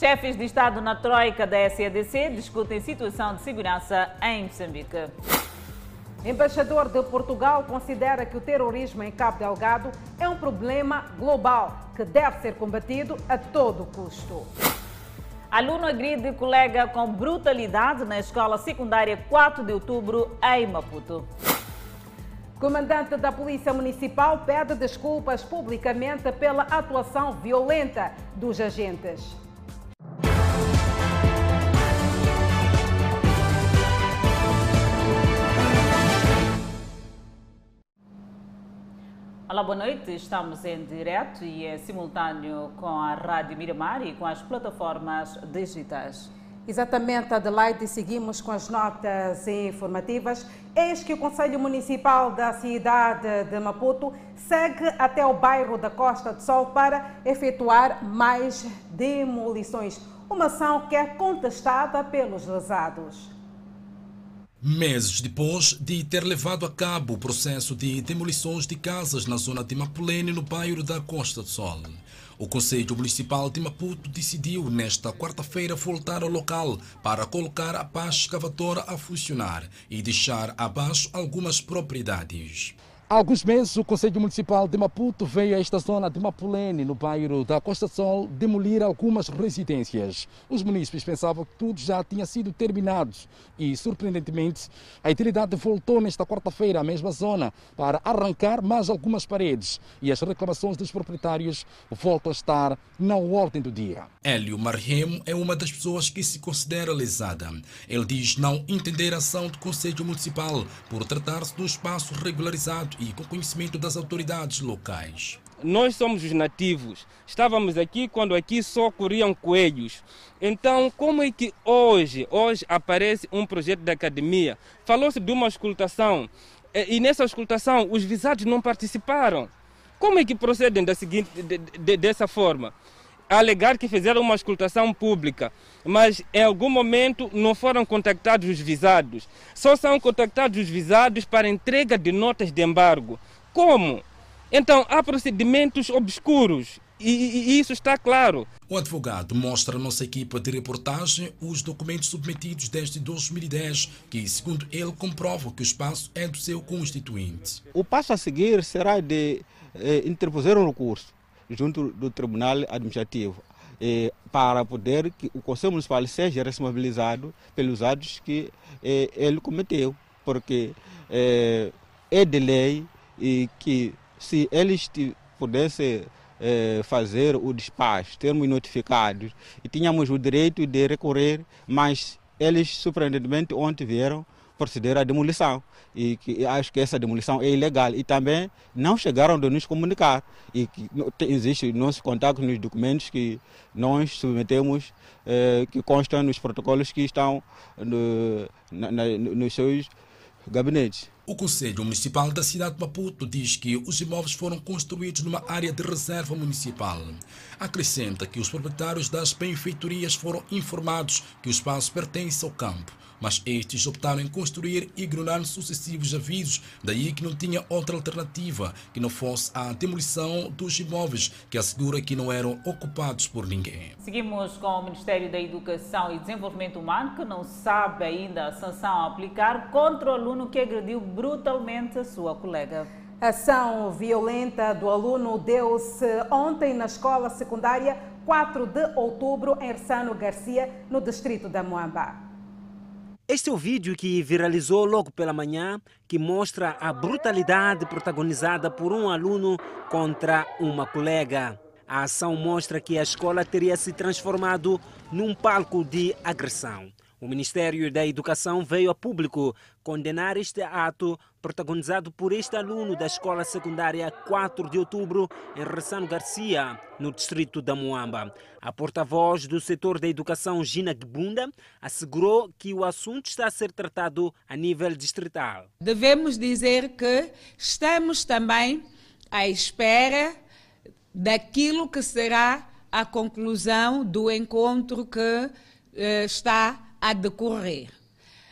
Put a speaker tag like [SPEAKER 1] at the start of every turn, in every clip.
[SPEAKER 1] Chefes de Estado na Troika da SADC discutem situação de segurança em Moçambique.
[SPEAKER 2] Embaixador de Portugal considera que o terrorismo em Cabo Delgado é um problema global que deve ser combatido a todo custo.
[SPEAKER 1] Aluno agride colega com brutalidade na escola secundária 4 de outubro em Maputo.
[SPEAKER 2] Comandante da Polícia Municipal pede desculpas publicamente pela atuação violenta dos agentes.
[SPEAKER 1] Olá, boa noite. Estamos em direto e é simultâneo com a Rádio Miramar e com as plataformas digitais.
[SPEAKER 2] Exatamente, Adelaide, seguimos com as notas informativas. Eis que o Conselho Municipal da cidade de Maputo segue até o bairro da Costa do Sol para efetuar mais demolições, uma ação que é contestada pelos lesados.
[SPEAKER 3] Meses depois de ter levado a cabo o processo de demolições de casas na zona de Mapulene, no bairro da Costa do Sol, o Conselho Municipal de Maputo decidiu nesta quarta-feira voltar ao local para colocar a paz escavatora a funcionar e deixar abaixo algumas propriedades. Há alguns meses, o Conselho Municipal de Maputo veio a esta zona de Mapulene, no bairro da Costa Sol, demolir algumas residências. Os munícipes pensavam que tudo já tinha sido terminado e, surpreendentemente, a entidade voltou nesta quarta-feira à mesma zona para arrancar mais algumas paredes e as reclamações dos proprietários voltam a estar na ordem do dia. Hélio Marremo é uma das pessoas que se considera lesada. Ele diz não entender a ação do Conselho Municipal por tratar-se um espaço regularizado e com conhecimento das autoridades locais.
[SPEAKER 4] Nós somos os nativos. Estávamos aqui quando aqui só corriam coelhos. Então, como é que hoje, hoje aparece um projeto da academia? Falou-se de uma escutação e nessa escutação os visados não participaram. Como é que procedem da seguinte, de, de, dessa forma? Alegar que fizeram uma escutação pública, mas em algum momento não foram contactados os visados. Só são contactados os visados para entrega de notas de embargo. Como? Então há procedimentos obscuros e, e, isso está claro.
[SPEAKER 3] O advogado mostra à nossa equipa de reportagem os documentos submetidos desde 2010, que, segundo ele, comprovam que o espaço é do seu constituinte.
[SPEAKER 5] O passo a seguir será de eh, interposer um recurso junto do Tribunal Administrativo. Eh, para poder que o Conselho Municipal seja responsabilizado pelos atos que ele cometeu, porque é de lei e que se eles pudessem fazer o despacho, termos notificados, e tínhamos o direito de recorrer, mas eles surpreendentemente ontem vieram proceder à demolição e que acho que essa demolição é ilegal e também não chegaram de nos comunicar e que existe nosso contato nos documentos que nós submetemos eh, que constam nos protocolos que estão no, na, na, nos seus gabinetes.
[SPEAKER 3] O Conselho Municipal da cidade de Maputo diz que os imóveis foram construídos numa área de reserva municipal. Acrescenta que os proprietários das benfeitorias foram informados que o espaço pertence ao campo mas estes optaram em construir ignorando sucessivos avisos, daí que não tinha outra alternativa que não fosse a demolição dos imóveis, que assegura que não eram ocupados por ninguém.
[SPEAKER 1] Seguimos com o Ministério da Educação e Desenvolvimento Humano, que não sabe ainda a sanção a aplicar contra o aluno que agrediu brutalmente a sua colega.
[SPEAKER 2] A ação violenta do aluno deu-se ontem na escola secundária 4 de outubro em Ersano Garcia, no distrito da Moamba.
[SPEAKER 6] Este é o vídeo que viralizou logo pela manhã, que mostra a brutalidade protagonizada por um aluno contra uma colega. A ação mostra que a escola teria se transformado num palco de agressão. O Ministério da Educação veio a público condenar este ato protagonizado por este aluno da Escola Secundária 4 de Outubro, em Ressano Garcia, no distrito da Moamba. A porta-voz do setor da educação, Gina Gbunda, assegurou que o assunto está a ser tratado a nível distrital.
[SPEAKER 7] Devemos dizer que estamos também à espera daquilo que será a conclusão do encontro que eh, está a decorrer.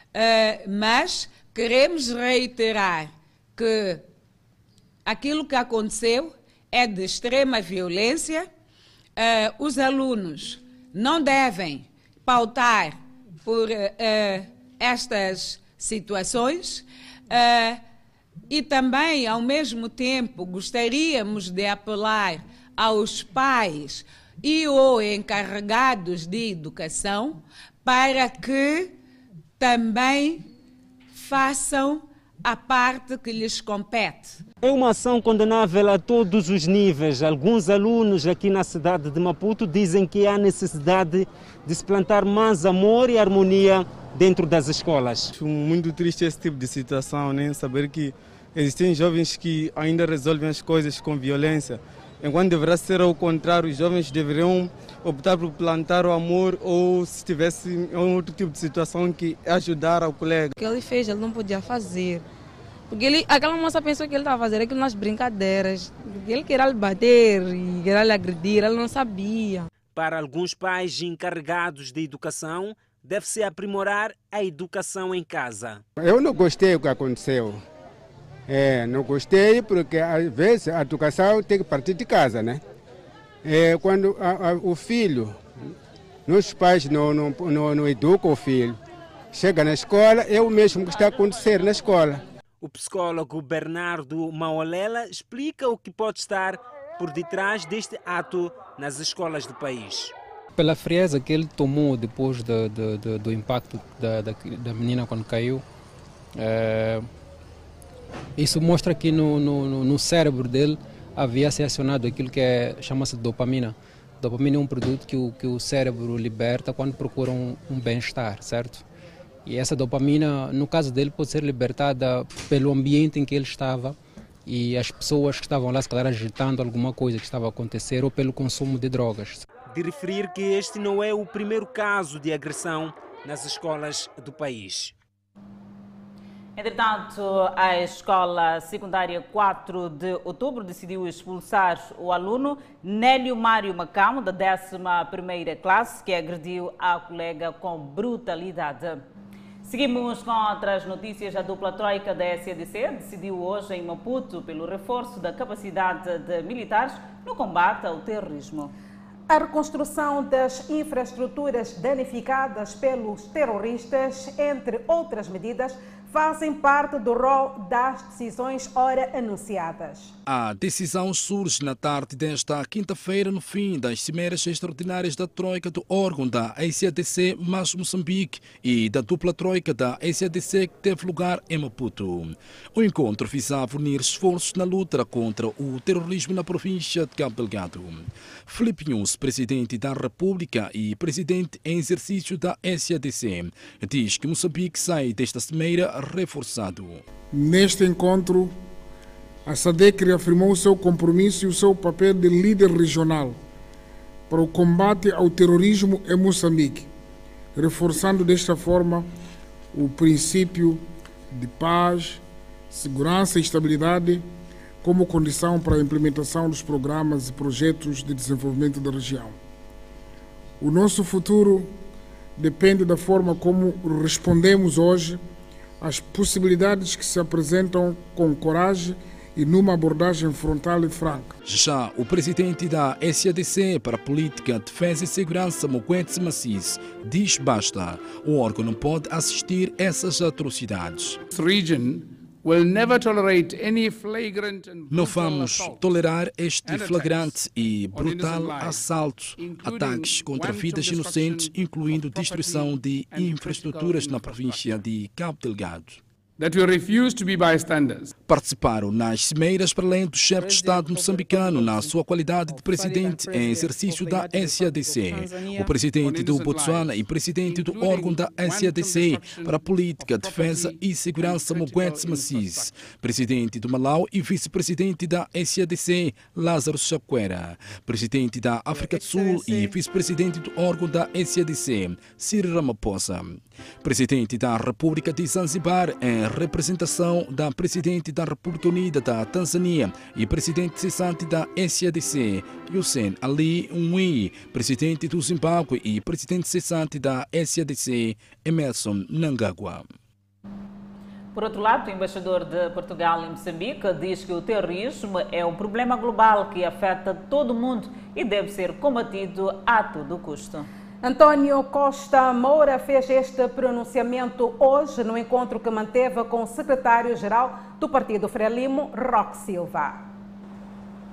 [SPEAKER 7] Uh, mas queremos reiterar que aquilo que aconteceu é de extrema violência. Uh, os alunos não devem pautar por uh, estas situações e também, ao mesmo tempo, gostaríamos de apelar aos pais e ou encarregados de educação para que também façam a parte que lhes compete.
[SPEAKER 6] É uma ação condenável a todos os níveis. Alguns alunos aqui na cidade de Maputo dizem que há necessidade de se plantar mais amor e harmonia dentro das escolas.
[SPEAKER 8] Acho muito triste esse tipo de situação, né? saber que existem jovens que ainda resolvem as coisas com violência, enquanto deverá ser ao contrário, os jovens deveriam optar por plantar o amor ou se tivesse outro tipo de situação que ajudar ao colega.
[SPEAKER 9] O que ele fez, ele não podia fazer. Porque ele, aquela moça pensou que ele estava fazendo aquilo nas brincadeiras. Ele queria lhe bater e queria lhe agredir, ele não sabia.
[SPEAKER 6] Para alguns pais encarregados de educação, deve-se aprimorar a educação em casa.
[SPEAKER 10] Eu não gostei do que aconteceu. É, não gostei porque às vezes a educação tem que partir de casa, né? É, quando a, a, o filho, os pais não, não, não, não educam o filho, chega na escola, é o mesmo que está a acontecer na escola.
[SPEAKER 6] O psicólogo Bernardo Maolela explica o que pode estar por detrás deste ato nas escolas do país.
[SPEAKER 11] Pela frieza que ele tomou depois do, do, do, do impacto da, da, da, menina quando caiu, é, isso mostra que no, no, no cérebro dele havia se acionado aquilo que é, chama-se dopamina. Dopamina é um produto que o, que o cérebro liberta quando procura um, um bem-estar, certo? E essa dopamina, no caso dele, pode ser libertada pelo ambiente em que ele estava e as pessoas que estavam lá, se calhar, agitando alguma coisa que estava a acontecer ou pelo consumo de drogas.
[SPEAKER 6] De referir que este não é o primeiro caso de agressão nas escolas do país.
[SPEAKER 1] Entretanto, a escola secundária 4 de outubro decidiu expulsar o aluno Nélio Mário Macamo, da 11ª classe, que agrediu a colega com brutalidade. Seguimos com outras notícias. A dupla troika da SADC decidiu hoje em Maputo pelo reforço da capacidade de militares no combate ao terrorismo.
[SPEAKER 2] A reconstrução das infraestruturas danificadas pelos terroristas, entre outras medidas, fazem parte do rol das decisões ora anunciadas.
[SPEAKER 3] A decisão surge na tarde desta quinta-feira, no fim das cimeiras extraordinárias da Troika do órgão da SADC mais Moçambique e da dupla Troika da SADC que teve lugar em Maputo. O encontro visava unir esforços na luta contra o terrorismo na província de Cabo Delgado. Felipe Nunes, presidente da República e presidente em exercício da SADC, diz que Moçambique sai desta cimeira reforçado.
[SPEAKER 12] Neste encontro, a SADEC reafirmou o seu compromisso e o seu papel de líder regional para o combate ao terrorismo em Moçambique, reforçando desta forma o princípio de paz, segurança e estabilidade como condição para a implementação dos programas e projetos de desenvolvimento da região. O nosso futuro depende da forma como respondemos hoje as possibilidades que se apresentam com coragem e numa abordagem frontal e franca.
[SPEAKER 3] Já o presidente da SADC para a Política, Defesa e Segurança, Mokwetsi Massis, diz basta. O órgão não pode assistir essas atrocidades. Não vamos tolerar este flagrante e brutal assalto, ataques contra vidas inocentes, incluindo destruição de infraestruturas na província de Cabo Delgado
[SPEAKER 12] that we refuse to be bystanders.
[SPEAKER 3] Participaram nas cimeiras para além do chefe de Estado moçambicano na sua qualidade de presidente em exercício da SADC, o presidente do Botsuana e presidente do órgão da SADC para a Política, Defesa e Segurança Moguetes Massis, presidente do Malau e vice-presidente da SADC Lázaro Chacuera, presidente da África do Sul e vice-presidente do órgão da SADC Cyril Ramaphosa, presidente da República de Zanzibar em representação da Presidente da República Unida da Tanzânia e Presidente cessante da SADC, Hussein Ali Mwinyi, Presidente do Zimbábue e Presidente cessante da SADC, Emerson Nangagwa.
[SPEAKER 1] Por outro lado, o embaixador de Portugal em Moçambique diz que o terrorismo é um problema global que afeta todo o mundo e deve ser combatido a todo custo.
[SPEAKER 2] António Costa Moura fez este pronunciamento hoje no encontro que manteve com o secretário-geral do Partido Frelimo, Roque Silva.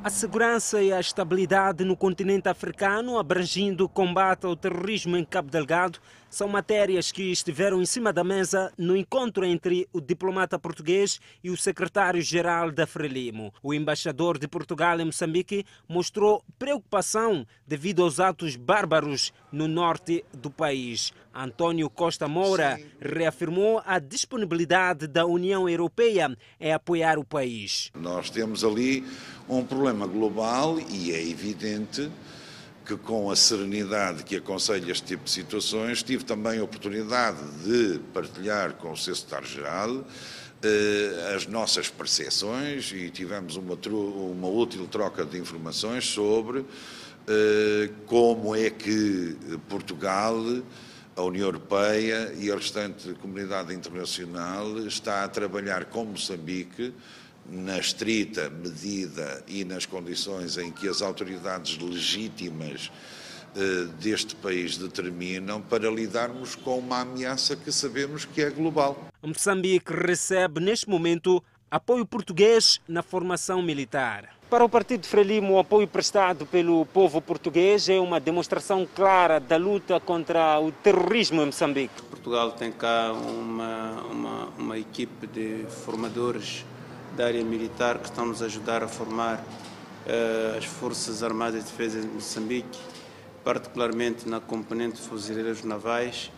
[SPEAKER 6] A segurança e a estabilidade no continente africano, abrangindo o combate ao terrorismo em Cabo Delgado, são matérias que estiveram em cima da mesa no encontro entre o diplomata português e o secretário-geral da Frelimo. O embaixador de Portugal em Moçambique mostrou preocupação devido aos atos bárbaros no norte do país. António Costa Moura reafirmou a disponibilidade da União Europeia em apoiar o país.
[SPEAKER 13] Nós temos ali um problema global e é evidente que com a serenidade que aconselha este tipo de situações, tive também a oportunidade de partilhar com o seu secretário-geral eh, as nossas percepções e tivemos uma, uma útil troca de informações sobre eh, como é que Portugal, a União Europeia e a restante comunidade internacional está a trabalhar com Moçambique na estrita medida e nas condições em que as autoridades legítimas eh, deste país determinam para lidarmos com uma ameaça que sabemos que é global.
[SPEAKER 6] Moçambique recebe neste momento apoio português na formação militar. Para o Partido Frelimo, o apoio prestado pelo povo português é uma demonstração clara da luta contra o terrorismo em Moçambique.
[SPEAKER 14] Portugal tem cá uma, uma, uma equipe de formadores da área militar que estão nos a ajudar a formar uh, as Forças Armadas de Defesa de Moçambique, particularmente na componente de fuzileiros navais,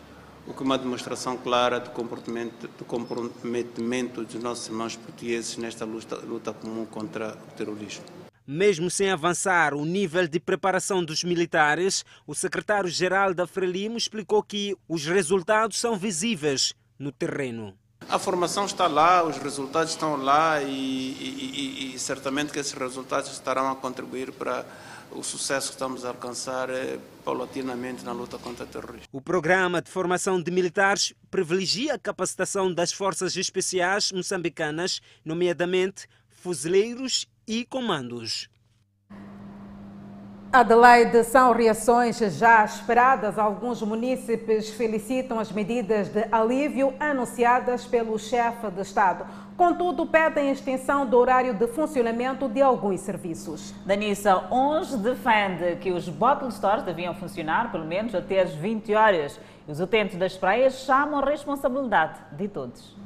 [SPEAKER 14] o que é uma demonstração clara do comprometimento, do comprometimento dos nossos irmãos portugueses nesta luta, luta comum contra o terrorismo.
[SPEAKER 6] Mesmo sem avançar o nível de preparação dos militares, o secretário-geral da Frelimo explicou que os resultados são visíveis no terreno.
[SPEAKER 14] A formação está lá, os resultados estão lá e, e, e, e, certamente que esses resultados estarão a contribuir para o sucesso que estamos a alcançar eh, paulatinamente na luta contra o terrorismo.
[SPEAKER 6] O programa de formação de militares privilegia a capacitação das forças especiais moçambicanas, nomeadamente fuzileiros e comandos.
[SPEAKER 2] Adelaide, são reações já esperadas. Alguns munícipes felicitam as medidas de alívio anunciadas pelo chefe de Estado. Contudo, pedem extensão do horário de funcionamento de alguns serviços.
[SPEAKER 1] Danissa, uns defende que os bottle stores deviam funcionar pelo menos até às 20 horas. E os utentes das praias chamam a responsabilidade de todos.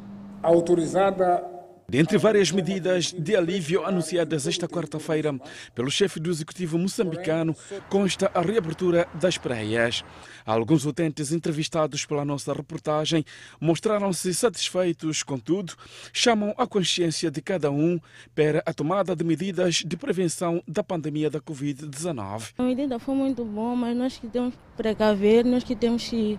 [SPEAKER 12] Autorizada
[SPEAKER 15] Dentre várias medidas de alívio anunciadas esta quarta-feira pelo chefe do executivo moçambicano, consta a reabertura das praias. Alguns utentes entrevistados pela nossa reportagem mostraram-se satisfeitos, contudo, chamam a consciência de cada um para a tomada de medidas de prevenção da pandemia da Covid-19.
[SPEAKER 9] A medida foi muito boa, mas nós que temos que precaver, nós que temos que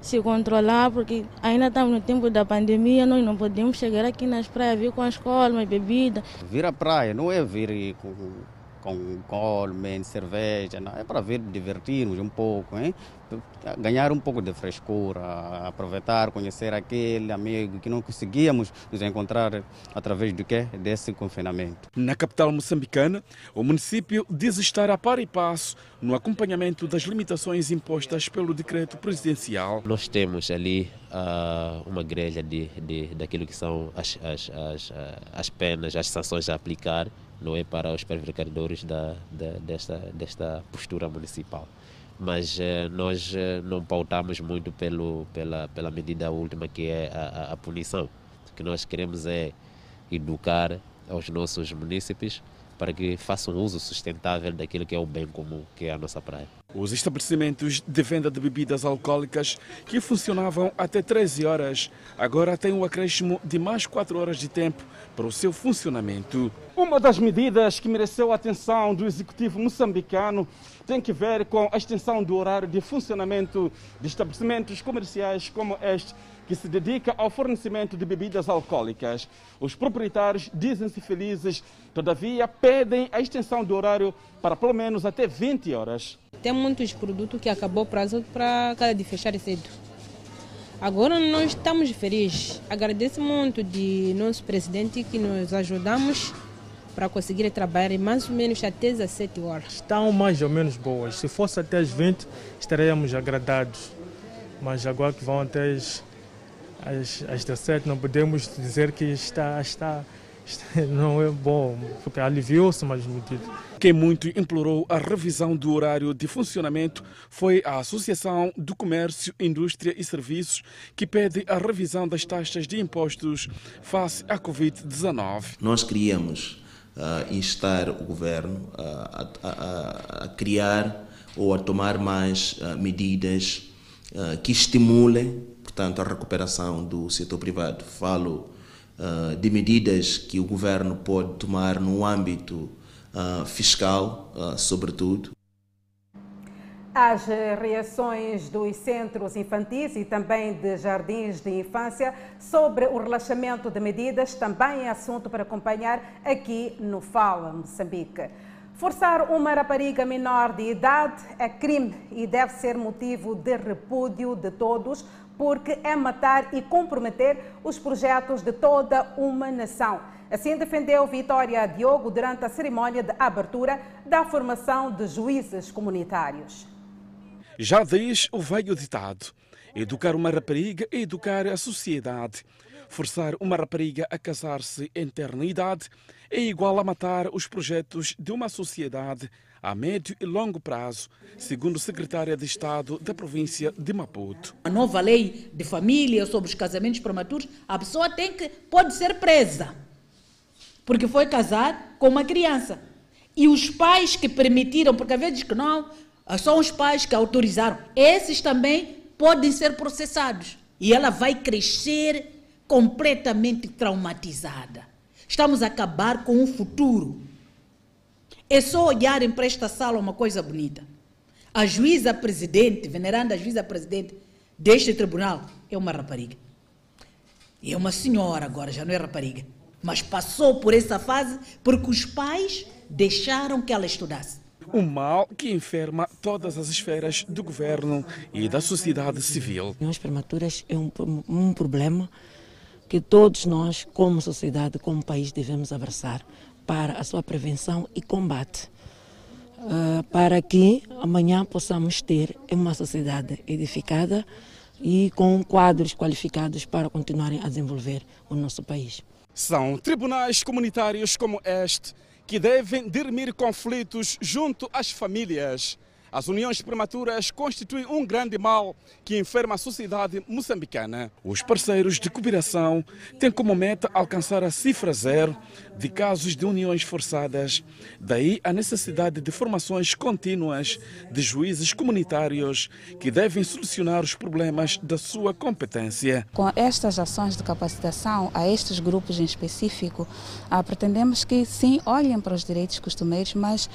[SPEAKER 9] se controlar, porque ainda estamos no tempo da pandemia, nós não podemos chegar aqui nas praias, vir com as colmas, bebida.
[SPEAKER 16] Vir à praia não é vir com, com colmen, cerveja, não. é para vir divertir-nos um pouco, hein? ganhar um pouco de frescura, aproveitar, conhecer aquele amigo que não conseguíamos nos encontrar através do quê? Desse confinamento.
[SPEAKER 15] Na capital moçambicana, o município diz estar a par e passo no acompanhamento das limitações impostas pelo decreto presidencial.
[SPEAKER 17] Nós temos ali uh, uma grelha de, de, daquilo que são as, as, as, as penas, as sanções a aplicar, não é para os prevaricadores da, da, desta, desta postura municipal mas eh, nós eh, não pautamos muito pelo, pela, pela medida última que é a, a, a punição. O que nós queremos é educar aos nossos munícipes para que façam uso sustentável daquilo que é o bem comum, que é a nossa praia.
[SPEAKER 15] Os estabelecimentos de venda de bebidas alcoólicas que funcionavam até 13 horas, agora têm um acréscimo de mais 4 horas de tempo para o seu funcionamento.
[SPEAKER 18] Uma das medidas que mereceu a atenção do executivo moçambicano tem que ver com a extensão do horário de funcionamento de estabelecimentos comerciais como este que se dedica ao fornecimento de bebidas alcoólicas. Os proprietários dizem-se felizes, todavia pedem a extensão do horário para pelo menos até 20 horas.
[SPEAKER 9] Tem muitos produtos que acabou o prazo para cada de fechar cedo.
[SPEAKER 19] Agora nós estamos felizes. Agradeço muito de nosso presidente que nos ajudamos para conseguir trabalhar mais ou menos até as 7 horas.
[SPEAKER 20] Estão mais ou menos boas. Se fosse até as 20, estaríamos agradados. Mas agora que vão até as, as, as 17, não podemos dizer que está, está não é bom, porque aliviou-se mais medidas.
[SPEAKER 15] Quem muito implorou a revisão do horário de funcionamento foi a Associação do Comércio, Indústria e Serviços, que pede a revisão das taxas de impostos face à Covid-19.
[SPEAKER 21] Nós queríamos uh, instar o governo uh, a, a, a, criar ou a tomar mais uh, medidas que estimulem, portanto, a recuperação do setor privado. Falo de medidas que o governo pode tomar no âmbito fiscal, sobretudo,
[SPEAKER 2] as reações dos centros infantis e também de jardins de infância sobre o relaxamento de medidas também é assunto para acompanhar aqui no Fala Moçambique. Forçar uma rapariga menor de idade é crime e deve ser motivo de repúdio de todos, porque é matar e comprometer os projetos de toda uma nação. Assim defendeu Vitória Diogo durante a cerimónia de abertura da formação de juízes comunitários.
[SPEAKER 15] Já diz o velho ditado: educar uma rapariga é educar a sociedade. Forçar uma rapariga a casar-se em eternidade é igual a matar os projetos de uma sociedade a médio e longo prazo, segundo secretária de Estado da província de Maputo.
[SPEAKER 22] A nova lei de família sobre os casamentos prematuros, a pessoa tem que pode ser presa porque foi casar com uma criança. E os pais que permitiram, porque às vezes que não, ah, são os pais que autorizaram. Esses também podem ser processados. E ela vai crescer completamente traumatizada. Estamos a acabar com o futuro. É só olharem para esta sala uma coisa bonita. A juíza presidente, veneranda juíza presidente deste tribunal, é uma rapariga. É uma senhora agora, já não é rapariga. Mas passou por essa fase porque os pais deixaram que ela estudasse
[SPEAKER 15] um mal que enferma todas as esferas do governo e da sociedade civil.
[SPEAKER 23] As prematuras é um, um problema que todos nós, como sociedade, como país, devemos abraçar para a sua prevenção e combate. Uh, para que amanhã possamos ter uma sociedade edificada e com quadros qualificados para continuarem a desenvolver o nosso país.
[SPEAKER 15] São tribunais comunitários como este que devem dirimir conflitos junto às famílias. As uniões prematuras constituem um grande mal que enferma a sociedade moçambicana. Os parceiros de cooperação têm como meta alcançar a cifra zero de casos de uniões forçadas. Daí a necessidade de formações contínuas de juízes comunitários que devem solucionar os problemas da sua competência.
[SPEAKER 24] Com estas ações de capacitação a estes grupos em específico, ah, pretendemos que sim olhem para os direitos costumeiros, mas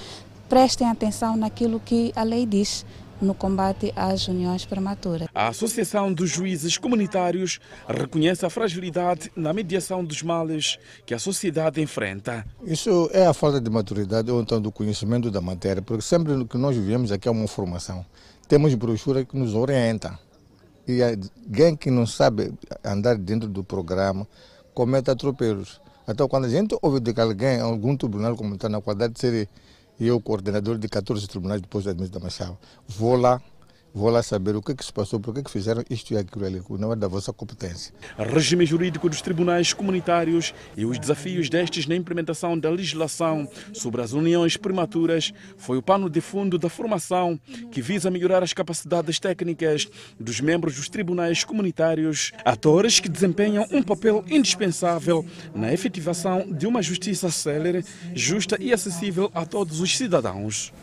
[SPEAKER 24] prestem atenção naquilo que a lei diz no combate às uniões prematuras.
[SPEAKER 15] A Associação dos Juízes Comunitários reconhece a fragilidade na mediação dos males que a sociedade enfrenta.
[SPEAKER 25] Isso é a falta de maturidade ou então do conhecimento da matéria, porque sempre que nós vivemos aqui é uma formação. Temos brochura que nos orienta. E alguém que não sabe andar dentro do programa comete atropelos. Então, quando a gente ouve de que alguém, algum tribunal comunitário, na qualidade de ser eu, coordenador de 14 tribunais depois da admissão da Machado, vou lá vou lá saber o que, é que se passou, por que, é que fizeram isto e aquilo ali, não é da vossa competência.
[SPEAKER 15] Regime jurídico dos tribunais comunitários e os desafios destes na implementação da legislação sobre as uniões prematuras foi o pano de fundo da formação que visa melhorar as capacidades técnicas dos membros dos tribunais comunitários, atores que desempenham um papel indispensável na efetivação de uma justiça célere, justa e acessível a todos os cidadãos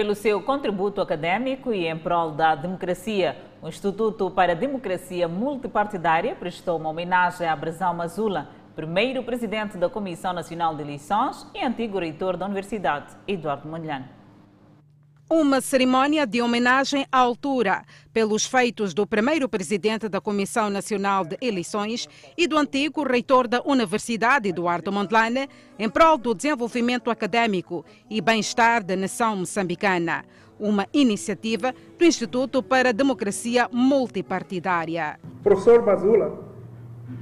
[SPEAKER 1] pelo seu contributo acadêmico e em prol da democracia. O Instituto para a Democracia Multipartidária prestou uma homenagem a Brazão Mazula, primeiro presidente da Comissão Nacional de Eleições e antigo reitor da Universidade, Eduardo Mondlane.
[SPEAKER 2] Uma cerimónia de homenagem à altura pelos feitos do primeiro presidente da Comissão Nacional de Eleições e do antigo reitor da Universidade, Eduardo Mondlane, em prol do desenvolvimento acadêmico e bem-estar da nação moçambicana. Uma iniciativa do Instituto para a Democracia Multipartidária.
[SPEAKER 26] Professor Bazula,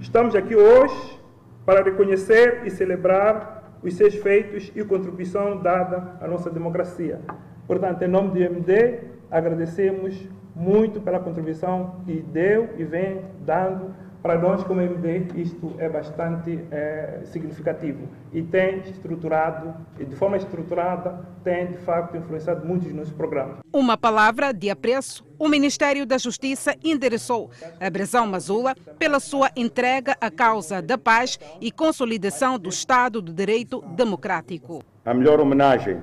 [SPEAKER 26] estamos aqui hoje para reconhecer e celebrar os seus feitos e contribuição dada à nossa democracia. Portanto, em nome do MD, agradecemos muito pela contribuição que deu e vem dando para nós como MD isto é bastante é, significativo e tem estruturado, e de forma estruturada, tem de facto influenciado muito os nossos programas.
[SPEAKER 2] Uma palavra de apreço o Ministério da Justiça endereçou a Brasão Mazula pela sua entrega à causa da paz e consolidação do Estado de Direito Democrático.
[SPEAKER 27] A melhor homenagem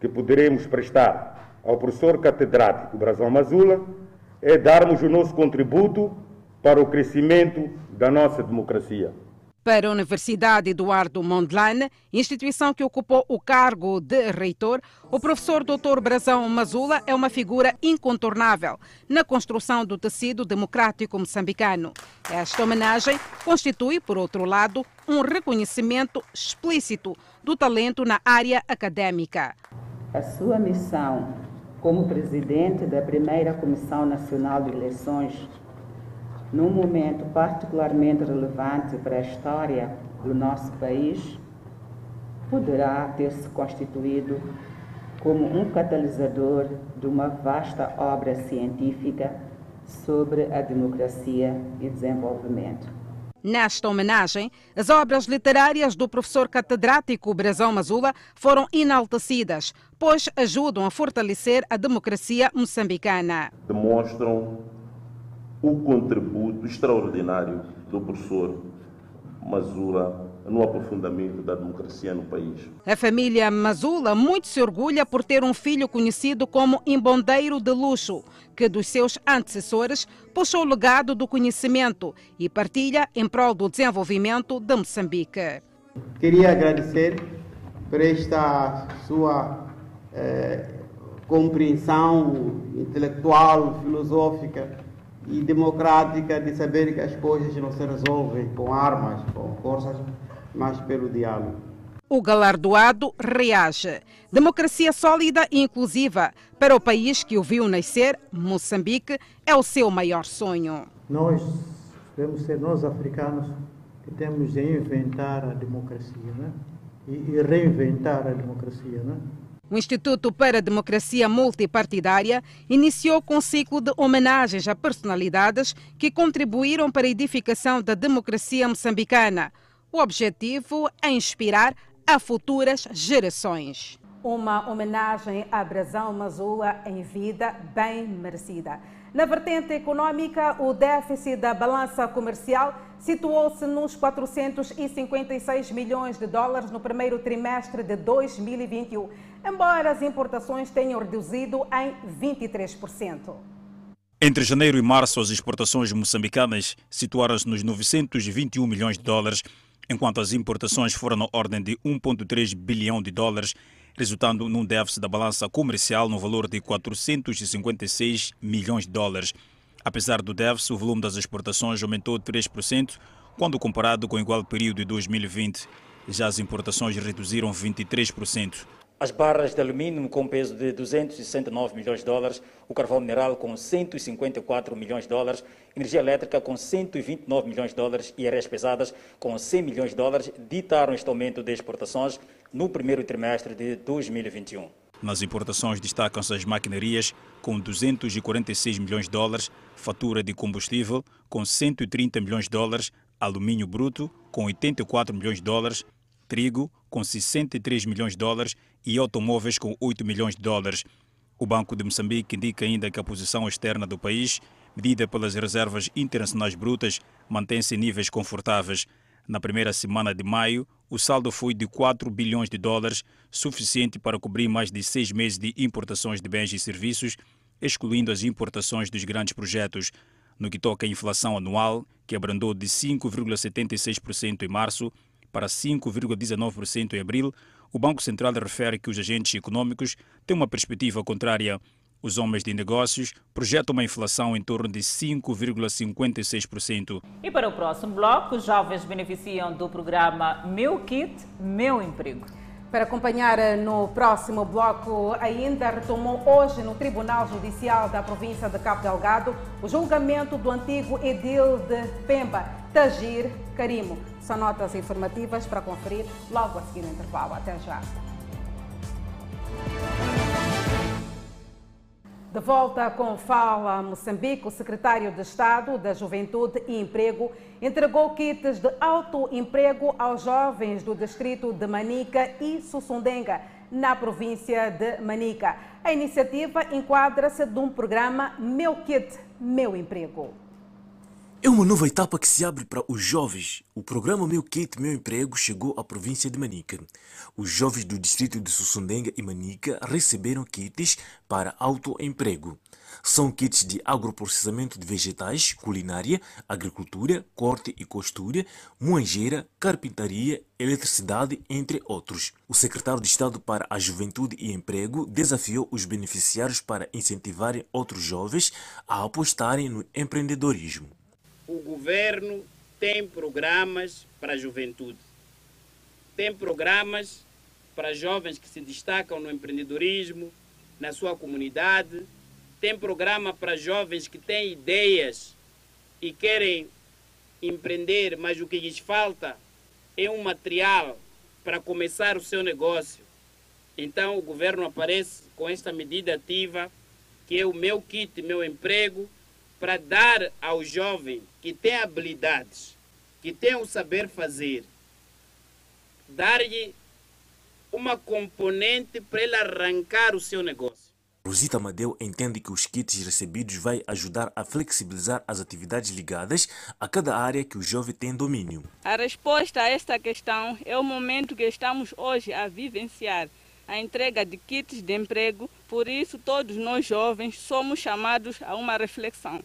[SPEAKER 27] que poderemos prestar ao professor catedrático Brasão Mazula é darmos o nosso contributo para o crescimento da nossa democracia.
[SPEAKER 2] Para a Universidade Eduardo Mondlane, instituição que ocupou o cargo de reitor, o professor Dr. Brazão Mazula é uma figura incontornável na construção do tecido democrático moçambicano. Esta homenagem constitui, por outro lado, um reconhecimento explícito do talento na área acadêmica.
[SPEAKER 28] A sua missão como presidente da primeira Comissão Nacional de Eleições num momento particularmente relevante para a história do nosso país, poderá ter se constituído como um catalisador de uma vasta obra científica sobre a democracia e desenvolvimento.
[SPEAKER 2] Nesta homenagem, as obras literárias do professor catedrático Brazão Mazula foram enaltecidas, pois ajudam a fortalecer a democracia moçambicana.
[SPEAKER 27] Demonstram o contributo extraordinário do professor Mazula no aprofundamento da democracia no país.
[SPEAKER 2] A família Mazula muito se orgulha por ter um filho conhecido como Imbondeiro de Luxo, que dos seus antecessores puxou o legado do conhecimento e partilha em prol do desenvolvimento de Moçambique.
[SPEAKER 29] Queria agradecer por esta sua eh, compreensão intelectual, filosófica e democrática de saber que as coisas não se resolvem com armas, com forças, mas pelo diálogo.
[SPEAKER 2] O galardoado reage. Democracia sólida e inclusiva para o país que o viu nascer, Moçambique, é o seu maior sonho.
[SPEAKER 29] Nós devemos ser nós africanos que temos de inventar a democracia, né? E, reinventar a democracia, né?
[SPEAKER 2] O Instituto para a Democracia Multipartidária iniciou com um ciclo de homenagens a personalidades que contribuíram para a edificação da democracia moçambicana. O objetivo é inspirar a futuras gerações. Uma homenagem a Brazão Mazula em vida bem merecida. Na vertente econômica, o déficit da balança comercial situou-se nos 456 milhões de dólares no primeiro trimestre de 2021, embora as importações tenham reduzido em 23%.
[SPEAKER 30] Entre janeiro e março, as exportações moçambicanas situaram-se nos 921 milhões de dólares, enquanto as importações foram na ordem de 1,3 bilhão de dólares, resultando num déficit da balança comercial no valor de 456 milhões de dólares. Apesar do déficit, o volume das exportações aumentou 3% quando comparado com o igual período de 2020. Já as importações reduziram 23%
[SPEAKER 31] as barras de alumínio com peso de 269 milhões de dólares, o carvão mineral com 154 milhões de dólares, energia elétrica com 129 milhões de dólares e áreas pesadas com 100 milhões de dólares ditaram este aumento de exportações no primeiro trimestre de 2021.
[SPEAKER 30] Nas importações destacam-se as maquinarias com 246 milhões de dólares, fatura de combustível com 130 milhões de dólares, alumínio bruto com 84 milhões de dólares, trigo com 63 milhões de dólares e automóveis com 8 milhões de dólares. O Banco de Moçambique indica ainda que a posição externa do país, medida pelas reservas internacionais brutas, mantém-se em níveis confortáveis. Na primeira semana de maio, o saldo foi de 4 bilhões de dólares, suficiente para cobrir mais de seis meses de importações de bens e serviços, excluindo as importações dos grandes projetos. No que toca à inflação anual, que abrandou de 5,76% em março para 5,19% em abril, o Banco Central refere que os agentes econômicos têm uma perspectiva contrária. Os homens de negócios projetam uma inflação em torno de 5,56%.
[SPEAKER 1] E para o próximo bloco, os jovens beneficiam do programa Meu Kit, Meu Emprego.
[SPEAKER 2] Para acompanhar eh, no próximo bloco, ainda retomou hoje no Tribunal Judicial da província de Cabo Delgado o julgamento do antigo edil de Pemba, Tagir Carimo. São notas informativas para conferir logo a seguir no intervalo. Até já. De volta com Fala Moçambique, o secretário de Estado da Juventude e Emprego entregou kits de autoemprego aos jovens do distrito de Manica e Sussundenga, na província de Manica. A iniciativa enquadra-se de um programa Meu Kit, Meu Emprego.
[SPEAKER 32] É uma nova etapa que se abre para os jovens. O programa Meu Kit, Meu Emprego chegou à província de Manica. Os jovens do distrito de Sussundenga e Manica receberam kits para autoemprego. São kits de agroprocessamento de vegetais, culinária, agricultura, corte e costura, moangeira, carpintaria, eletricidade, entre outros. O secretário de Estado para a Juventude e Emprego desafiou os beneficiários para incentivarem outros jovens a apostarem no empreendedorismo
[SPEAKER 33] o governo tem programas para a juventude, tem programas para jovens que se destacam no empreendedorismo, na sua comunidade, tem programa para jovens que têm ideias e querem empreender, mas o que lhes falta é um material para começar o seu negócio. Então o governo aparece com esta medida ativa, que é o meu kit, meu emprego, para dar ao jovem que tem habilidades, que tem o saber fazer, dar-lhe uma componente para ele arrancar o seu negócio.
[SPEAKER 32] Rosita Madeu entende que os kits recebidos vai ajudar a flexibilizar as atividades ligadas a cada área que o jovem tem domínio.
[SPEAKER 34] A resposta a esta questão é o momento que estamos hoje a vivenciar a entrega de kits de emprego, por isso todos nós jovens somos chamados a uma reflexão.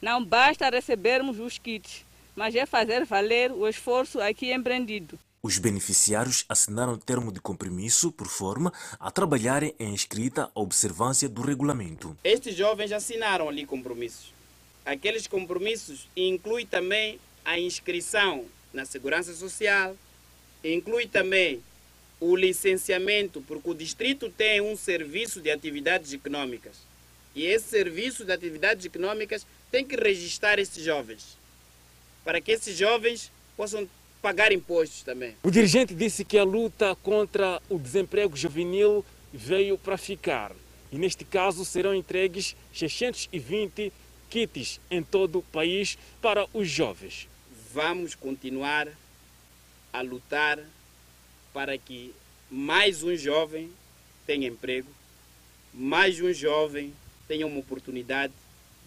[SPEAKER 34] Não basta recebermos os kits, mas é fazer valer o esforço aqui empreendido.
[SPEAKER 32] Os beneficiários assinaram termo de compromisso por forma a trabalharem em escrita a observância do regulamento.
[SPEAKER 33] Estes jovens assinaram ali compromissos. Aqueles compromissos incluem também a inscrição na Segurança Social, inclui também o licenciamento, porque o distrito tem um serviço de atividades econômicas. E esse serviço de atividades econômicas tem que registrar esses jovens, para que esses jovens possam pagar impostos também.
[SPEAKER 15] O dirigente disse que a luta contra o desemprego juvenil veio para ficar. E neste caso serão entregues 620 kits em todo o país para os jovens.
[SPEAKER 33] Vamos continuar a lutar para que mais um jovem tenha emprego, mais um jovem tenha uma oportunidade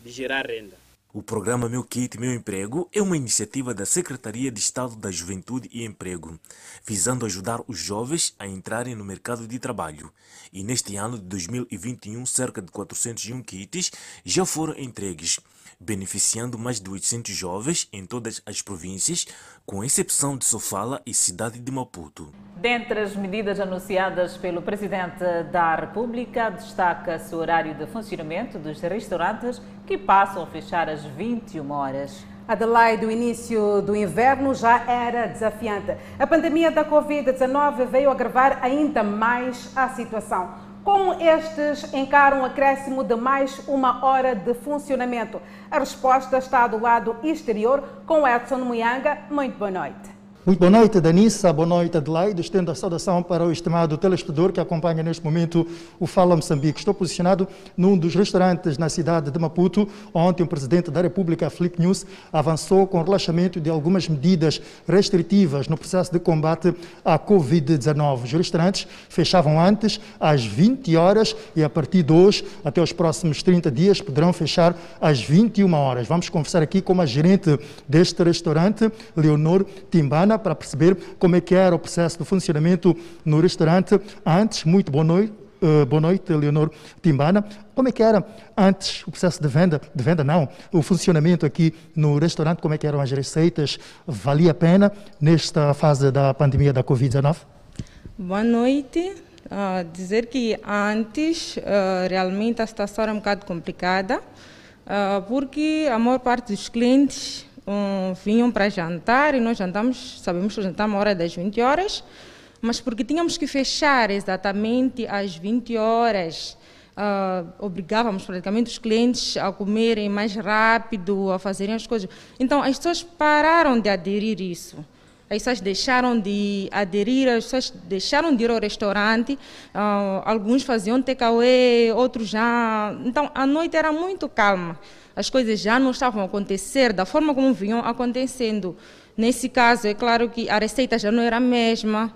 [SPEAKER 33] de gerar renda.
[SPEAKER 32] O programa Meu Kit Meu Emprego é uma iniciativa da Secretaria de Estado da Juventude e Emprego, visando ajudar os jovens a entrarem no mercado de trabalho. E neste ano de 2021, cerca de 401 kits já foram entregues, beneficiando mais de 800 jovens em todas as províncias, com exceção de Sofala e cidade de Maputo.
[SPEAKER 1] Dentre as medidas anunciadas pelo Presidente da República, destaca-se o horário de funcionamento dos restaurantes que passam a fechar às 21 horas.
[SPEAKER 2] Adelaide, o início do inverno já era desafiante. A pandemia da Covid-19 veio agravar ainda mais a situação. Como estes encaram um acréscimo de mais uma hora de funcionamento? A resposta está do lado exterior com Edson Muyanga. Muito boa noite.
[SPEAKER 35] Muito boa noite, Danissa. Boa noite, Adelaide. Estendo a saudação para o estimado telespectador que acompanha neste momento o Fala Moçambique. Estou posicionado num dos restaurantes na cidade de Maputo. Ontem, o presidente da República, Felipe News, avançou com o relaxamento de algumas medidas restritivas no processo de combate à Covid-19. Os restaurantes fechavam antes às 20 horas e, a partir de hoje, até os próximos 30 dias, poderão fechar às 21 horas. Vamos conversar aqui com a gerente deste restaurante, Leonor Timbana para perceber como é que era o processo de funcionamento no restaurante antes. Muito boa noite. Uh, boa noite, Leonor Timbana. Como é que era antes o processo de venda, de venda não, o funcionamento aqui no restaurante, como é que eram as receitas? Valia a pena nesta fase da pandemia da Covid-19?
[SPEAKER 36] Boa noite. Uh, dizer que antes uh, realmente a situação era um bocado complicada, uh, porque a maior parte dos clientes um, vinham para jantar e nós jantamos, sabemos que jantamos a hora das 20 horas, mas porque tínhamos que fechar exatamente às 20 horas. Uh, obrigávamos praticamente os clientes a comerem mais rápido, a fazerem as coisas. Então as pessoas pararam de aderir isso. As pessoas deixaram de aderir, as pessoas deixaram de ir ao restaurante. Uh, alguns faziam takeaway, outros já. Então a noite era muito calma. As coisas já não estavam a acontecer da forma como vinham acontecendo. Nesse caso, é claro que a receita já não era a mesma.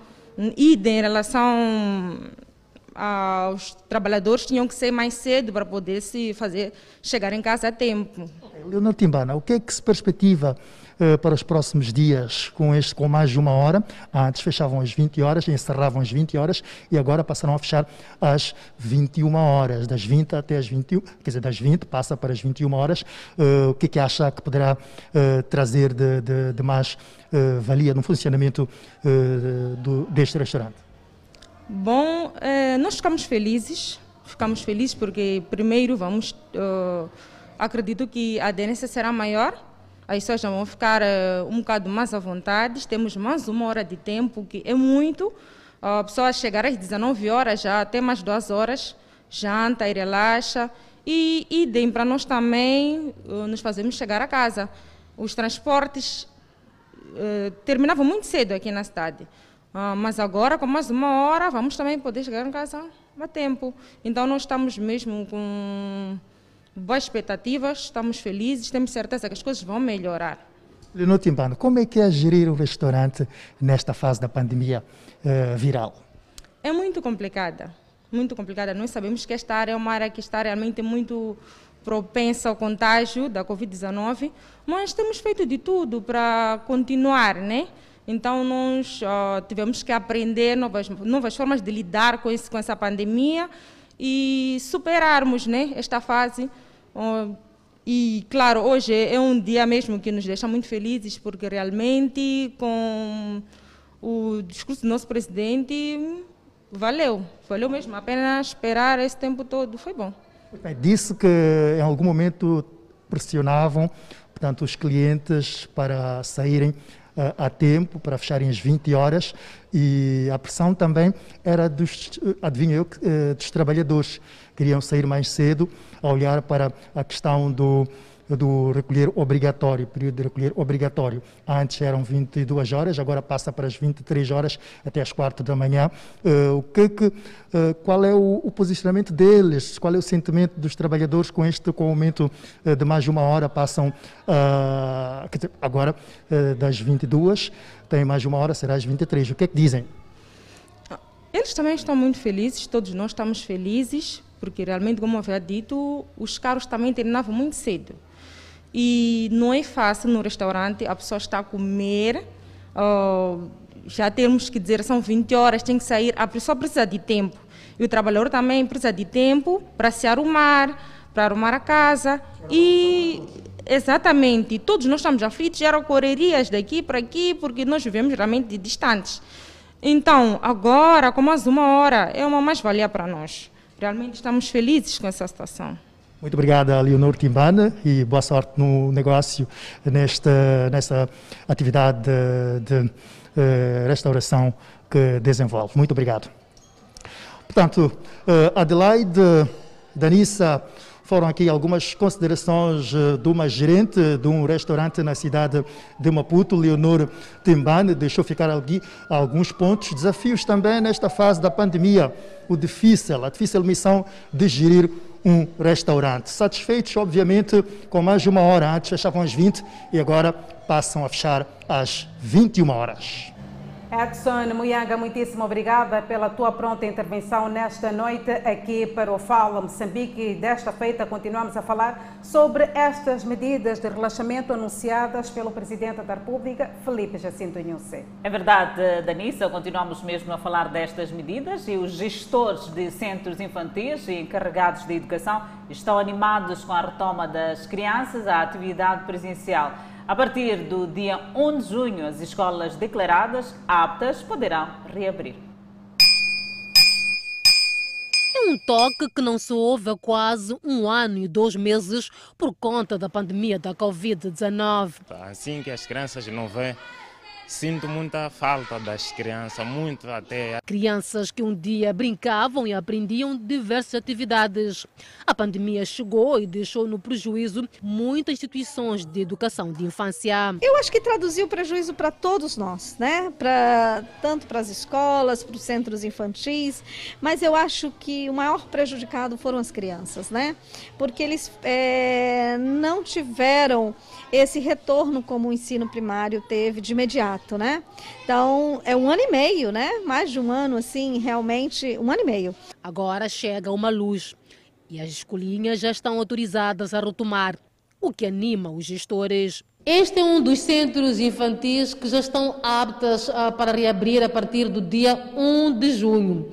[SPEAKER 36] E em relação os trabalhadores tinham que ser mais cedo para poder se fazer chegar em casa a tempo.
[SPEAKER 35] Leonor Timbana, o que é que se perspectiva uh, para os próximos dias com este com mais de uma hora? Antes fechavam às 20 horas, encerravam às 20 horas e agora passaram a fechar às 21 horas, das 20 até as 21, quer dizer, das 20 passa para as 21 horas. Uh, o que é que acha que poderá uh, trazer de, de, de mais valia no funcionamento do, deste restaurante?
[SPEAKER 36] Bom, eh, nós ficamos felizes, ficamos felizes porque primeiro vamos, acredito que a aderência será maior, as pessoas já vão ficar uh, um bocado mais à vontade, temos mais uma hora de tempo, que é muito, a pessoa chegar às 19 horas, já até mais duas horas, janta e relaxa, e idem para nós também, uh, nos fazemos chegar a casa. Os transportes terminavam muito cedo aqui na cidade. Mas agora, com mais uma hora, vamos também poder chegar em casa a tempo. Então, nós estamos mesmo com boas expectativas, estamos felizes, temos certeza que as coisas vão melhorar.
[SPEAKER 35] Leonor Timbano, como é que é gerir o restaurante nesta fase da pandemia uh, viral?
[SPEAKER 36] É muito complicada, muito complicada. Nós sabemos que esta área é uma área que está realmente muito propensa ao contágio da Covid-19, mas temos feito de tudo para continuar, né? Então, nós uh, tivemos que aprender novas, novas formas de lidar com, esse, com essa pandemia e superarmos né, esta fase. E, claro, hoje é um dia mesmo que nos deixa muito felizes, porque realmente, com o discurso do nosso presidente, valeu. Valeu mesmo apenas esperar esse tempo todo. Foi bom.
[SPEAKER 35] Disse que em algum momento pressionavam portanto, os clientes para saírem a tempo para fecharem as 20 horas e a pressão também era dos, adivinha eu, eh, dos trabalhadores. Queriam sair mais cedo a olhar para a questão do, do recolher obrigatório, período de recolher obrigatório. Antes eram 22 horas, agora passa para as 23 horas até as 4 da manhã. Uh, o que, que uh, qual é o, o, posicionamento deles? Qual é o sentimento dos trabalhadores com este com o aumento uh, de mais de uma hora? Passam dizer, agora das 22, tem mais de uma hora, será às 23. O que é que dizem?
[SPEAKER 36] Eles também estão muito felizes, todos nós estamos felizes, porque realmente, como havia dito, os carros também terminavam muito cedo. E não é fácil no restaurante, a pessoa está a comer, uh, já temos que dizer, são 20 horas, tem que sair, a pessoa precisa de tempo. E o trabalhador também precisa de tempo para se arrumar, para arrumar a casa. E exatamente, todos nós estamos aflitos, eram correrias daqui para aqui, porque nós vivemos realmente distantes. Então, agora, com mais uma hora, é uma mais-valia para nós. Realmente estamos felizes com essa situação.
[SPEAKER 35] Muito obrigado, Leonor Timbana, e boa sorte no negócio, nesta, nesta atividade de, de uh, restauração que desenvolve. Muito obrigado. Portanto, uh, Adelaide, Danissa, foram aqui algumas considerações uh, de uma gerente de um restaurante na cidade de Maputo, Leonor Timbane, deixou ficar aqui alguns pontos, desafios também nesta fase da pandemia, o difícil, a difícil missão de gerir um restaurante. Satisfeitos, obviamente, com mais de uma hora. Antes fechavam às 20 e agora passam a fechar às 21 horas.
[SPEAKER 2] Edson Muyanga, muitíssimo obrigada pela tua pronta intervenção nesta noite aqui para o Fala Moçambique. Desta feita continuamos a falar sobre estas medidas de relaxamento anunciadas pelo Presidente da República, Felipe Jacinto Inhosse.
[SPEAKER 1] É verdade, Danissa, continuamos mesmo a falar destas medidas e os gestores de centros infantis e encarregados de educação estão animados com a retoma das crianças à atividade presencial. A partir do dia 1 de junho, as escolas declaradas aptas poderão reabrir.
[SPEAKER 37] É um toque que não se ouve há quase um ano e dois meses por conta da pandemia da Covid-19.
[SPEAKER 38] Tá, assim que as crianças não vêm Sinto muita falta das crianças, muito até.
[SPEAKER 37] Crianças que um dia brincavam e aprendiam diversas atividades. A pandemia chegou e deixou no prejuízo muitas instituições de educação de infância.
[SPEAKER 39] Eu acho que traduziu prejuízo para todos nós, né? Pra, tanto para as escolas, para os centros infantis, mas eu acho que o maior prejudicado foram as crianças, né? Porque eles é, não tiveram esse retorno como o ensino primário teve de imediato, né? Então, é um ano e meio, né? Mais de um ano, assim, realmente, um ano e meio.
[SPEAKER 37] Agora chega uma luz e as escolinhas já estão autorizadas a retomar, o que anima os gestores. Este é um dos centros infantis que já estão aptos uh, para reabrir a partir do dia 1 de junho.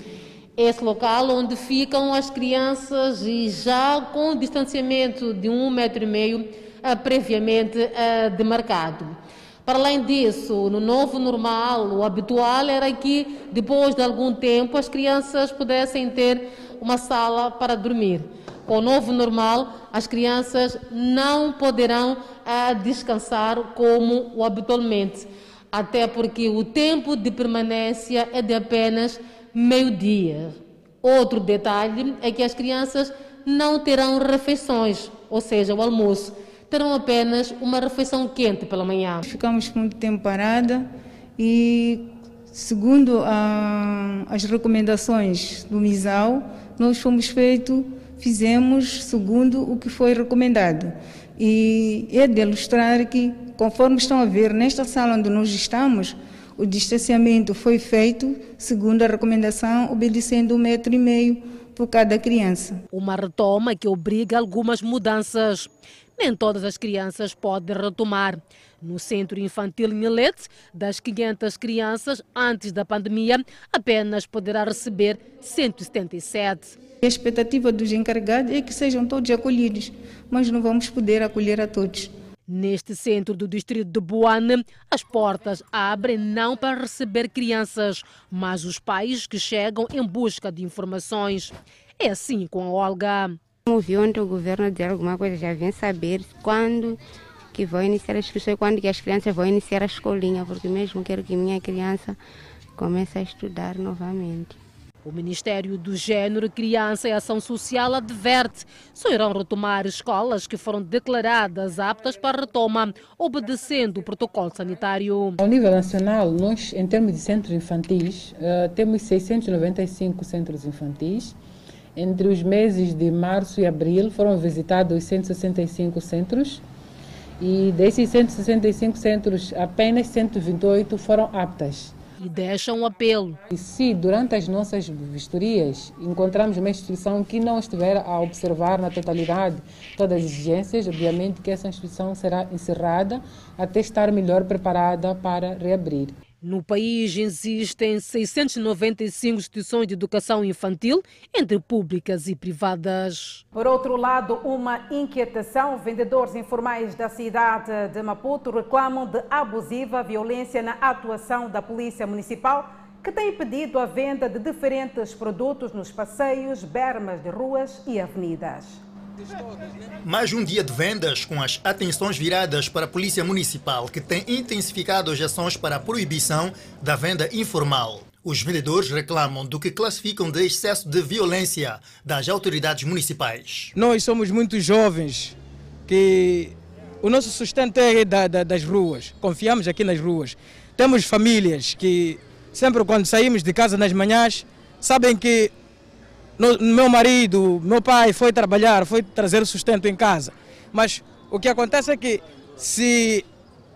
[SPEAKER 37] Esse local onde ficam as crianças e já com distanciamento de um metro e meio previamente demarcado. Para além disso, no novo normal, o habitual era que, depois de algum tempo, as crianças pudessem ter uma sala para dormir. Com o novo normal, as crianças não poderão descansar como habitualmente, até porque o tempo de permanência é de apenas meio-dia. Outro detalhe é que as crianças não terão refeições, ou seja, o almoço terão apenas uma refeição quente pela manhã.
[SPEAKER 40] Ficamos muito tempo parada e, segundo ah, as recomendações do MISAL, nós fomos feito, fizemos segundo o que foi recomendado. E é de ilustrar que, conforme estão a ver nesta sala onde nós estamos, o distanciamento foi feito segundo a recomendação, obedecendo um metro e meio por cada criança.
[SPEAKER 37] Uma retoma que obriga algumas mudanças nem todas as crianças podem retomar. No centro infantil Nilete, das 500 crianças antes da pandemia, apenas poderá receber 177.
[SPEAKER 40] A expectativa dos encarregados é que sejam todos acolhidos, mas não vamos poder acolher a todos.
[SPEAKER 37] Neste centro do distrito de Boane, as portas abrem não para receber crianças, mas os pais que chegam em busca de informações. É assim com a Olga.
[SPEAKER 41] Como viu ontem o governo dizer alguma coisa, já vem saber quando que vão iniciar as inscrições, quando que as crianças vão iniciar a escolinha, porque mesmo quero que minha criança comece a estudar novamente.
[SPEAKER 37] O Ministério do Gênero, Criança e Ação Social adverte só irão retomar escolas que foram declaradas aptas para retoma, obedecendo o protocolo sanitário.
[SPEAKER 33] Ao nível nacional, nós, em termos de centros infantis, uh, temos 695 centros infantis entre os meses de março e abril foram visitados 165 centros e desses 165 centros, apenas 128 foram aptas.
[SPEAKER 37] E deixam um apelo.
[SPEAKER 33] E se durante as nossas vistorias encontramos uma instituição que não estiver a observar na totalidade todas as exigências, obviamente que essa instituição será encerrada até estar melhor preparada para reabrir.
[SPEAKER 37] No país existem 695 instituições de educação infantil, entre públicas e privadas.
[SPEAKER 2] Por outro lado, uma inquietação. Vendedores informais da cidade de Maputo reclamam de abusiva violência na atuação da Polícia Municipal, que tem impedido a venda de diferentes produtos nos passeios, bermas de ruas e avenidas.
[SPEAKER 42] Mais um dia de vendas com as atenções viradas para a Polícia Municipal, que tem intensificado as ações para a proibição da venda informal. Os vendedores reclamam do que classificam de excesso de violência das autoridades municipais.
[SPEAKER 43] Nós somos muito jovens, que o nosso sustento é da, da, das ruas, confiamos aqui nas ruas. Temos famílias que sempre quando saímos de casa nas manhãs, sabem que no, meu marido, meu pai foi trabalhar, foi trazer sustento em casa. Mas o que acontece é que se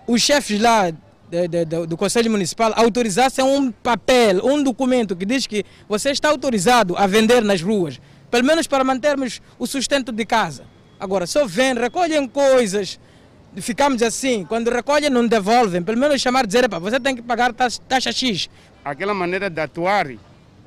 [SPEAKER 43] os chefes lá de, de, de, do Conselho Municipal autorizassem um papel, um documento que diz que você está autorizado a vender nas ruas, pelo menos para mantermos o sustento de casa. Agora, só vêm, recolhem coisas, ficamos assim, quando recolhem não devolvem, pelo menos chamar dizer, você tem que pagar taxa X.
[SPEAKER 44] Aquela maneira de atuar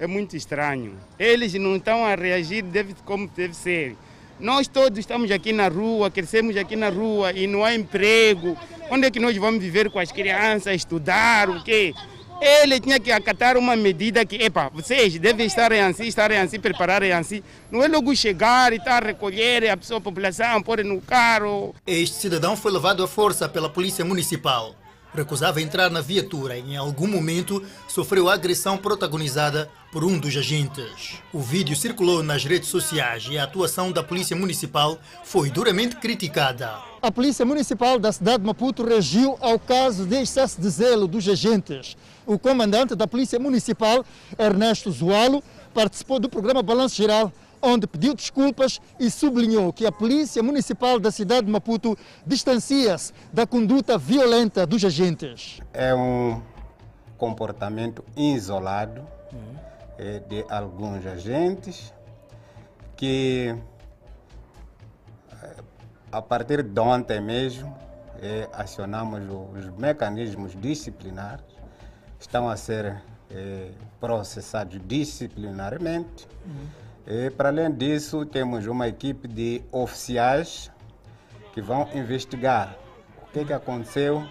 [SPEAKER 44] é muito estranho. Eles não estão a reagir deve, como deve ser. Nós todos estamos aqui na rua, crescemos aqui na rua e não há emprego. Onde é que nós vamos viver com as crianças, estudar, o quê?
[SPEAKER 45] Ele tinha que acatar uma medida que, epa, vocês devem estar assim, estarem assim, prepararem assim. Não é logo chegar e estar a recolher a pessoa, a população, pôr no carro.
[SPEAKER 46] Este cidadão foi levado à força pela polícia municipal. Recusava entrar na viatura e em algum momento sofreu agressão protagonizada por um dos agentes. O vídeo circulou nas redes sociais e a atuação da polícia municipal foi duramente criticada.
[SPEAKER 35] A polícia municipal da cidade de Maputo reagiu ao caso de excesso de zelo dos agentes. O comandante da polícia municipal, Ernesto Zualo, participou do programa Balanço Geral onde pediu desculpas e sublinhou que a Polícia Municipal da cidade de Maputo distancia-se da conduta violenta dos agentes.
[SPEAKER 42] É um comportamento isolado uhum. de alguns agentes que, eh, a partir de ontem mesmo, é, acionamos os mecanismos disciplinares, estão a ser é, processados disciplinarmente. Uhum e, para além disso, temos uma equipe de oficiais que vão investigar o que, que aconteceu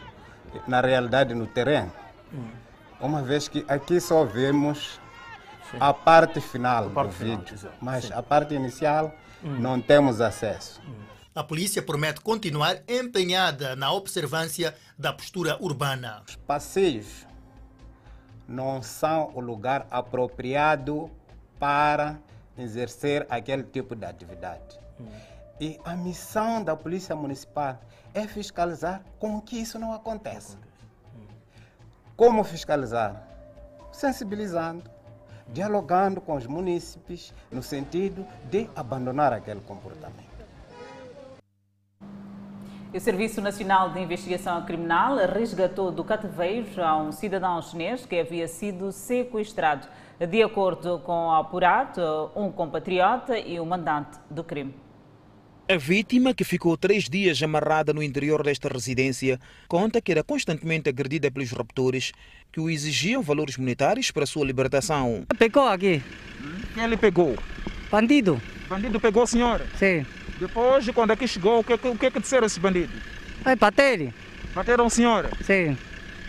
[SPEAKER 42] na realidade no terreno. Hum. Uma vez que aqui só vemos Sim. a parte final a parte do final, vídeo, mas Sim. a parte inicial hum. não temos acesso. Hum.
[SPEAKER 46] A polícia promete continuar empenhada na observância da postura urbana.
[SPEAKER 42] Os passeios não são o lugar apropriado para exercer aquele tipo de atividade. Hum. E a missão da Polícia Municipal é fiscalizar com que isso não aconteça. Hum. Como fiscalizar? Sensibilizando, dialogando com os munícipes no sentido de abandonar aquele comportamento.
[SPEAKER 1] O Serviço Nacional de Investigação Criminal resgatou do cativeiro a um cidadão chinês que havia sido sequestrado. De acordo com o apurado, um compatriota e o mandante do crime.
[SPEAKER 47] A vítima, que ficou três dias amarrada no interior desta residência, conta que era constantemente agredida pelos raptores que o exigiam valores monetários para sua libertação.
[SPEAKER 48] Pegou aqui.
[SPEAKER 47] Quem ele pegou?
[SPEAKER 48] Bandido.
[SPEAKER 47] Bandido pegou a senhora?
[SPEAKER 48] Sim.
[SPEAKER 47] Depois, quando aqui chegou, o que, o que, que disseram esse bandido?
[SPEAKER 48] É bater.
[SPEAKER 47] Bateram a senhora?
[SPEAKER 48] Sim.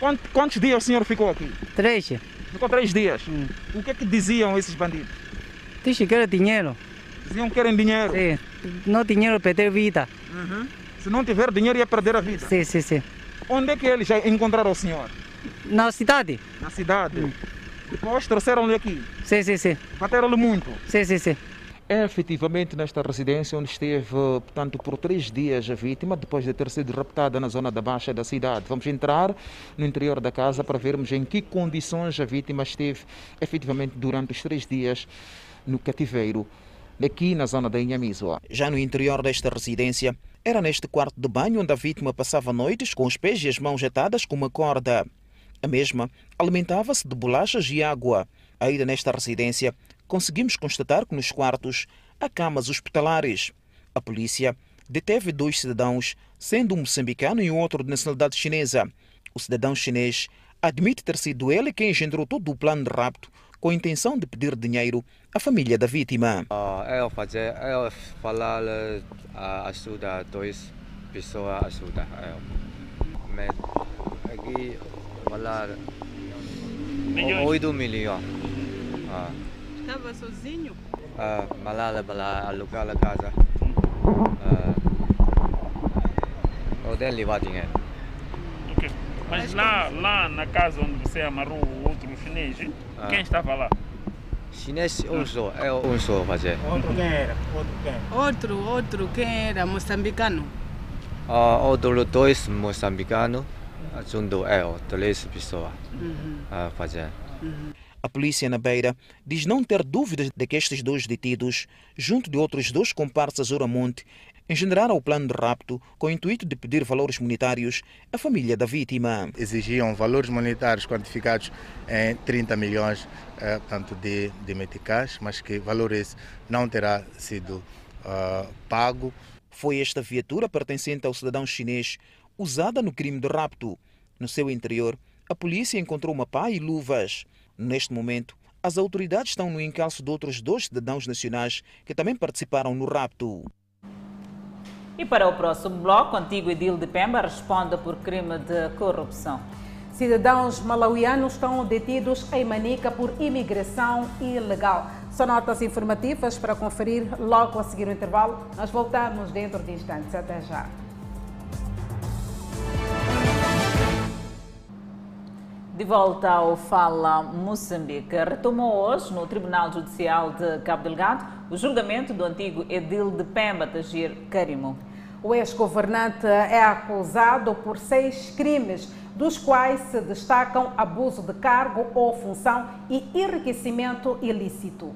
[SPEAKER 47] Quantos, quantos dias o senhor ficou aqui?
[SPEAKER 48] Três.
[SPEAKER 47] Ficou três dias. Hum. O que é que diziam esses bandidos?
[SPEAKER 48] Dizem que era dinheiro.
[SPEAKER 47] Diziam que querem dinheiro?
[SPEAKER 48] Sim. Não dinheiro, perder vida.
[SPEAKER 47] Uhum. Se não tiver dinheiro, ia perder a vida?
[SPEAKER 48] Sim, sim, sim.
[SPEAKER 47] Onde é que eles já encontraram o senhor?
[SPEAKER 48] Na cidade.
[SPEAKER 47] Na cidade? Hum. Depois trouxeram-lhe aqui?
[SPEAKER 48] Sim, sim, sim.
[SPEAKER 47] Bateram-lhe muito?
[SPEAKER 48] Sim, sim, sim.
[SPEAKER 47] É efetivamente nesta residência onde esteve, portanto, por três dias a vítima, depois de ter sido raptada na zona da Baixa da cidade. Vamos entrar no interior da casa para vermos em que condições a vítima esteve efetivamente durante os três dias no cativeiro, aqui na zona da Inhamisoa. Já no interior desta residência, era neste quarto de banho onde a vítima passava noites com os pés e as mãos atadas com uma corda. A mesma alimentava-se de bolachas e água. Ainda nesta residência, conseguimos constatar que nos quartos há camas hospitalares. A polícia deteve dois cidadãos, sendo um moçambicano e outro de nacionalidade chinesa. O cidadão chinês admite ter sido ele quem engendrou todo o plano de rapto com a intenção de pedir dinheiro à família da vítima.
[SPEAKER 49] Uh, eu fazer, eu falar uh, ajuda dois pessoas ajuda eu. Mas aqui falar 8 milhões. Uh.
[SPEAKER 34] Estava sozinho?
[SPEAKER 49] Uh, malala para alugar a casa. Uh, eu tenho levar dinheiro.
[SPEAKER 15] Ok. Mas lá, lá na casa onde você amarrou o outro chinês, ah. quem estava lá?
[SPEAKER 49] Chinês, um só, é um só fazer.
[SPEAKER 15] Outro quem era? Outro quem?
[SPEAKER 34] Outro, outro, quem era? Moçambicano?
[SPEAKER 49] Uh, outro dois moçambicanos, junto eu, três pessoas uhum. a fazer.
[SPEAKER 47] Uhum. A polícia na Beira diz não ter dúvidas de que estes dois detidos, junto de outros dois comparsas Oramonte, engendraram o plano de rapto com o intuito de pedir valores monetários à família da vítima.
[SPEAKER 50] Exigiam valores monetários quantificados em 30 milhões eh, tanto de, de meticais, mas que valor esse não terá sido uh, pago.
[SPEAKER 47] Foi esta viatura pertencente ao cidadão chinês usada no crime de rapto. No seu interior, a polícia encontrou uma pá e luvas. Neste momento, as autoridades estão no encalço de outros dois cidadãos nacionais que também participaram no rapto.
[SPEAKER 1] E para o próximo bloco, o antigo edil de Pemba responde por crime de corrupção.
[SPEAKER 2] Cidadãos malauianos estão detidos em Manica por imigração ilegal. São notas informativas para conferir logo a seguir o intervalo. Nós voltamos dentro de instantes. Até já.
[SPEAKER 1] De volta ao Fala Moçambique, retomou hoje no Tribunal Judicial de Cabo Delgado o julgamento do antigo edil de Pemba, Tagir Carimo.
[SPEAKER 2] O ex-governante é acusado por seis crimes, dos quais se destacam abuso de cargo ou função e enriquecimento ilícito.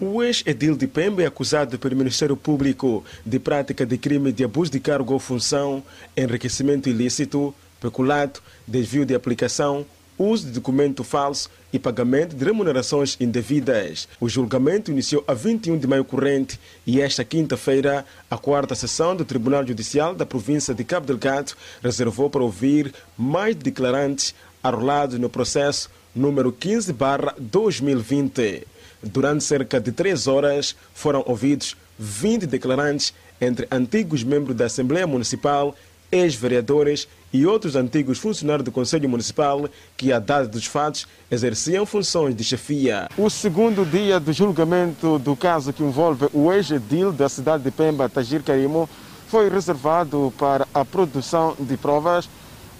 [SPEAKER 51] O ex-edil de Pemba é acusado pelo Ministério Público de prática de crime de abuso de cargo ou função, enriquecimento ilícito, peculado, desvio de aplicação, uso de documento falso e pagamento de remunerações indevidas. O julgamento iniciou a 21 de maio corrente e esta quinta-feira a quarta sessão do Tribunal Judicial da província de Cabo Delgado reservou para ouvir mais declarantes arrolados no processo número 15/2020. Durante cerca de três horas foram ouvidos 20 declarantes entre antigos membros da Assembleia Municipal, ex-vereadores e outros antigos funcionários do Conselho Municipal que, à data dos fatos, exerciam funções de chefia. O segundo dia do julgamento do caso que envolve o ex-edil da cidade de Pemba, Tagir Karimo, foi reservado para a produção de provas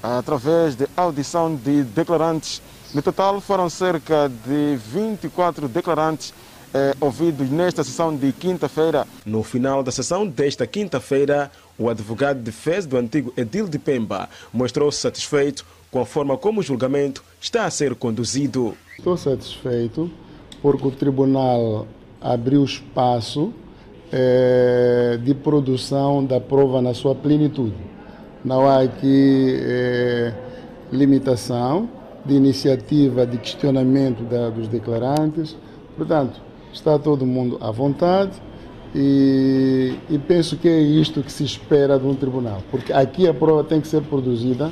[SPEAKER 51] através de audição de declarantes. No total, foram cerca de 24 declarantes eh, ouvidos nesta sessão de quinta-feira. No final da sessão desta quinta-feira, o advogado de defesa do antigo Edil de Pemba mostrou-se satisfeito com a forma como o julgamento está a ser conduzido.
[SPEAKER 52] Estou satisfeito porque o tribunal abriu espaço eh, de produção da prova na sua plenitude. Não há aqui eh, limitação de iniciativa de questionamento da, dos declarantes. Portanto, está todo mundo à vontade e, e, penso que é isto que se espera de um tribunal, porque aqui a prova tem que ser produzida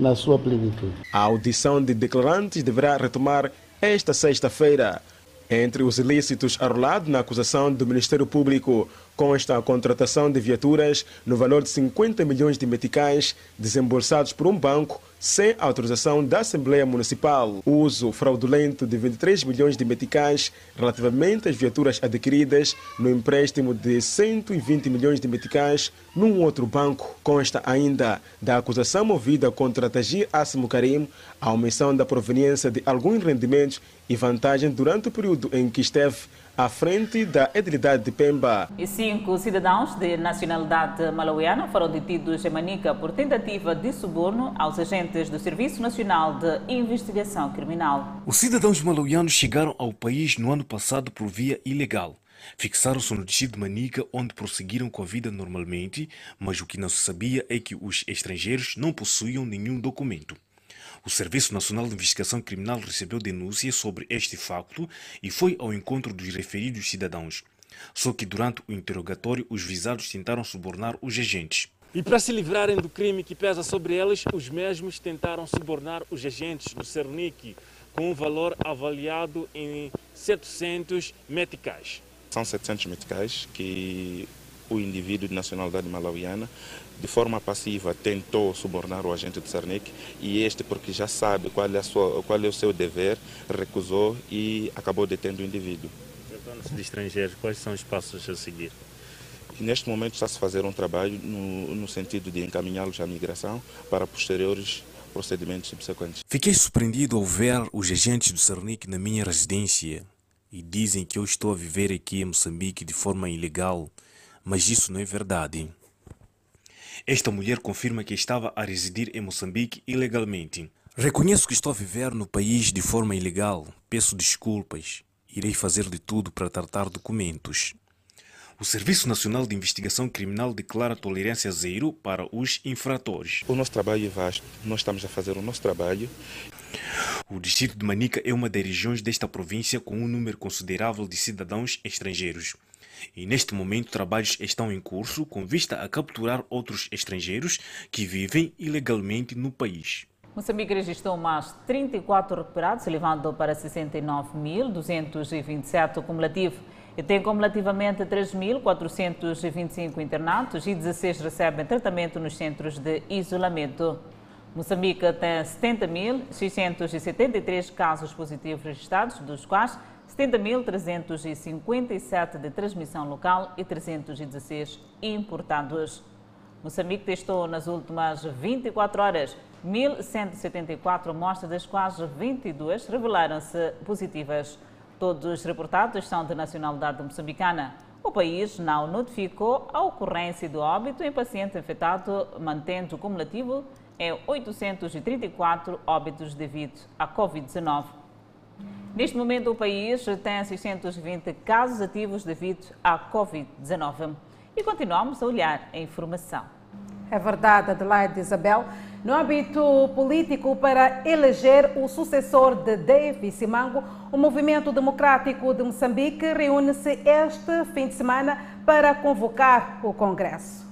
[SPEAKER 52] na sua plenitude.
[SPEAKER 51] A audição de declarantes deverá retomar esta sexta-feira. Entre os ilícitos arrolados na acusação do Ministério Público consta a contratação de viaturas no valor de 50 milhões de meticais desembolsados por um banco sem autorização da Assembleia Municipal. O uso fraudulento de 23 milhões de meticais relativamente às viaturas adquiridas no empréstimo de 120 milhões de meticais num outro banco. Consta ainda da acusação movida contra Tagir Assimo Karim a omissão da proveniência de alguns rendimentos e vantagens durante o período em que esteve à frente da edilidade de Pemba.
[SPEAKER 1] E cinco cidadãos de nacionalidade malauiana foram detidos em Manica por tentativa de suborno aos agentes do Serviço Nacional de Investigação Criminal.
[SPEAKER 32] Os cidadãos malauianos chegaram ao país no ano passado por via ilegal. Fixaram-se no distrito de Manica, onde prosseguiram com a vida normalmente, mas o que não se sabia é que os estrangeiros não possuíam nenhum documento. O Serviço Nacional de Investigação Criminal recebeu denúncias sobre este facto e foi ao encontro dos referidos cidadãos. Só que durante o interrogatório, os visados tentaram subornar os agentes.
[SPEAKER 53] E para se livrarem do crime que pesa sobre eles, os mesmos tentaram subornar os agentes do Cernic com um valor avaliado em 700 meticais.
[SPEAKER 54] São 700 meticais que o indivíduo de nacionalidade malauiana de forma passiva tentou subornar o agente do Sarnec e este, porque já sabe qual é, sua, qual é o seu dever, recusou e acabou detendo o indivíduo.
[SPEAKER 53] Tratando-se de estrangeiros, quais são os passos a seguir?
[SPEAKER 54] Neste momento está-se a fazer um trabalho no, no sentido de encaminhá-los à migração para posteriores procedimentos subsequentes.
[SPEAKER 32] Fiquei surpreendido ao ver os agentes do Sarnic na minha residência e dizem que eu estou a viver aqui em Moçambique de forma ilegal, mas isso não é verdade. Esta mulher confirma que estava a residir em Moçambique ilegalmente. Reconheço que estou a viver no país de forma ilegal. Peço desculpas. Irei fazer de tudo para tratar documentos. O Serviço Nacional de Investigação Criminal declara tolerância zero para os infratores.
[SPEAKER 54] O nosso trabalho é vasto. Nós estamos a fazer o nosso trabalho.
[SPEAKER 32] O distrito de Manica é uma das regiões desta província com um número considerável de cidadãos estrangeiros e neste momento trabalhos estão em curso com vista a capturar outros estrangeiros que vivem ilegalmente no país.
[SPEAKER 1] Moçambique registrou mais 34 recuperados, elevando para 69.227 cumulativo. E tem cumulativamente 3.425 internados e 16 recebem tratamento nos centros de isolamento. Moçambique tem 70.673 casos positivos registrados, dos quais 70.357 de transmissão local e 316 importados. Moçambique testou nas últimas 24 horas 1.174 amostras, das quais 22 revelaram-se positivas. Todos os reportados são de nacionalidade moçambicana. O país não notificou a ocorrência do óbito em paciente infectado, mantendo o cumulativo em 834 óbitos devido à Covid-19. Neste momento, o país tem 620 casos ativos devido à Covid-19. E continuamos a olhar a informação.
[SPEAKER 2] É verdade, Adelaide Isabel. No âmbito político, para eleger o sucessor de David Simango, o Movimento Democrático de Moçambique reúne-se este fim de semana para convocar o Congresso.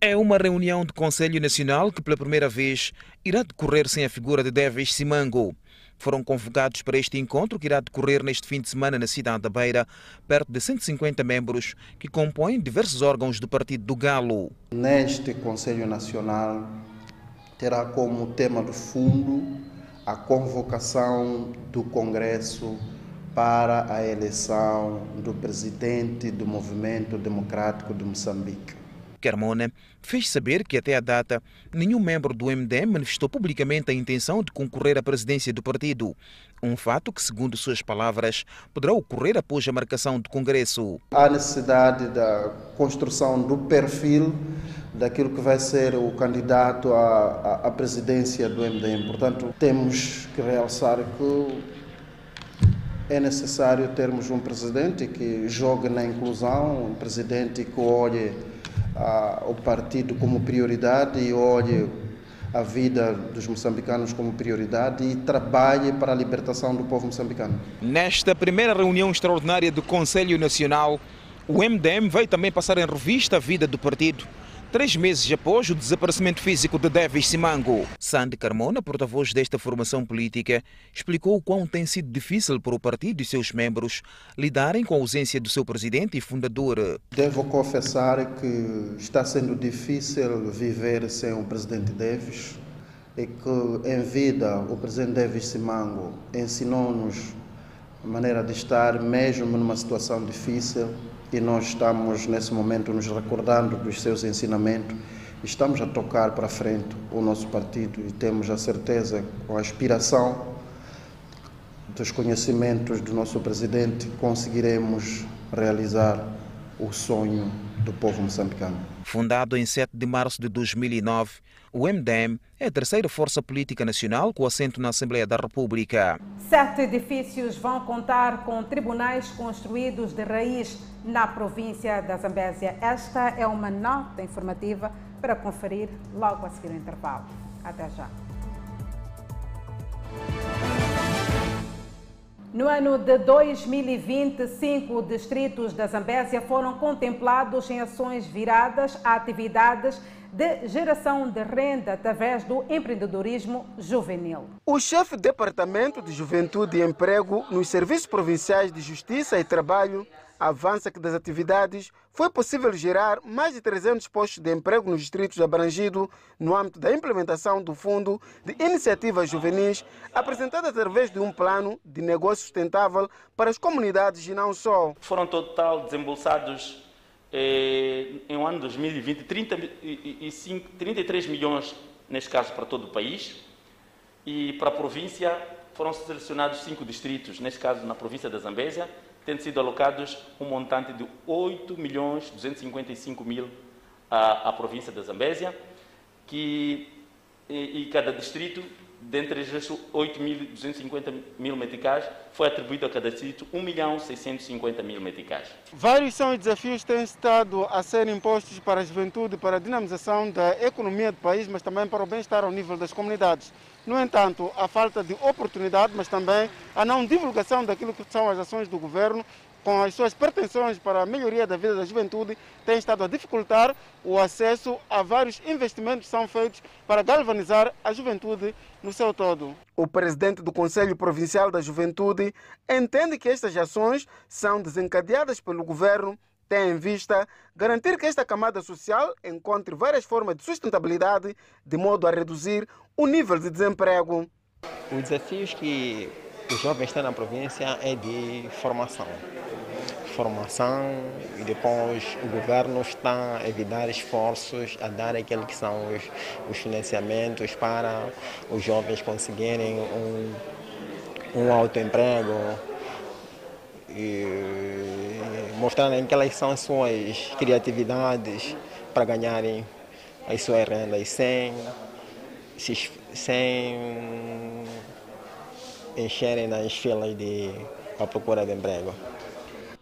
[SPEAKER 47] É uma reunião do Conselho Nacional que, pela primeira vez, irá decorrer sem a figura de Davis Simango. Foram convocados para este encontro que irá decorrer neste fim de semana na cidade da Beira, perto de 150 membros que compõem diversos órgãos do Partido do Galo.
[SPEAKER 55] Neste Conselho Nacional terá como tema de fundo a convocação do Congresso para a eleição do presidente do Movimento Democrático de Moçambique.
[SPEAKER 47] Carmona fez saber que até a data nenhum membro do MDM manifestou publicamente a intenção de concorrer à presidência do partido. Um fato que, segundo suas palavras, poderá ocorrer após a marcação do Congresso.
[SPEAKER 55] Há necessidade da construção do perfil daquilo que vai ser o candidato à, à, presidência do MDM. Portanto, temos que realçar que é necessário termos um presidente que jogue na inclusão, um presidente que olhe o partido como prioridade e olhe a vida dos moçambicanos como prioridade e trabalhe para a libertação do povo moçambicano.
[SPEAKER 47] Nesta primeira reunião extraordinária do Conselho Nacional, o MDM vai também passar em revista a vida do partido três meses após o desaparecimento físico de Davis Simango. Sandy Carmona, porta-voz desta formação política, explicou o quão tem sido difícil para o partido e seus membros lidarem com a ausência do seu presidente e fundador.
[SPEAKER 55] Devo confessar que está sendo difícil viver sem o presidente Davis e que em vida o presidente Davis Simango ensinou-nos a maneira de estar mesmo numa situação difícil e nós estamos nesse momento nos recordando dos seus ensinamentos. Estamos a tocar para frente o nosso partido e temos a certeza, com a inspiração dos conhecimentos do nosso presidente, conseguiremos realizar o sonho do povo moçambicano.
[SPEAKER 47] Fundado em 7 de março de 2009, o MDM é a terceira força política nacional com assento na Assembleia da República.
[SPEAKER 2] Sete edifícios vão contar com tribunais construídos de raiz na província da Zambésia. Esta é uma nota informativa para conferir logo a seguir o intervalo. Até já. No ano de 2020, cinco distritos da Zambésia foram contemplados em ações viradas a atividades de geração de renda através do empreendedorismo juvenil.
[SPEAKER 38] O chefe do Departamento de Juventude e Emprego nos Serviços Provinciais de Justiça e Trabalho avança que das atividades foi possível gerar mais de 300 postos de emprego nos distritos abrangidos no âmbito da implementação do Fundo de Iniciativas Juvenis, apresentado através de um plano de negócio sustentável para as comunidades e não só.
[SPEAKER 56] Foram total desembolsados eh, em um ano 2020 35, 33 milhões, neste caso para todo o país, e para a província foram selecionados cinco distritos, neste caso na província da Zambésia, tendo sido alocados um montante de 8 milhões 255 mil à, à província da Zambésia, que, e, e cada distrito, dentre esses 8.250 mil meticais, foi atribuído a cada distrito 1 milhão 650 mil meticais.
[SPEAKER 38] Vários são os desafios que têm estado a ser impostos para a juventude, para a dinamização da economia do país, mas também para o bem-estar ao nível das comunidades. No entanto, a falta de oportunidade, mas também a não divulgação daquilo que são as ações do governo com as suas pretensões para a melhoria da vida da juventude, tem estado a dificultar o acesso a vários investimentos que são feitos para galvanizar a juventude no seu todo. O presidente do Conselho Provincial da Juventude entende que estas ações são desencadeadas pelo governo tem em vista garantir que esta camada social encontre várias formas de sustentabilidade de modo a reduzir o nível de desemprego.
[SPEAKER 57] Os desafios que os jovens têm na província é de formação. Formação e depois o governo está a evitar esforços a dar aqueles que são os, os financiamentos para os jovens conseguirem um, um autoemprego e mostrarem quais são as suas criatividades para ganharem as suas rendas sem, sem encherem nas filas de, à procura de emprego.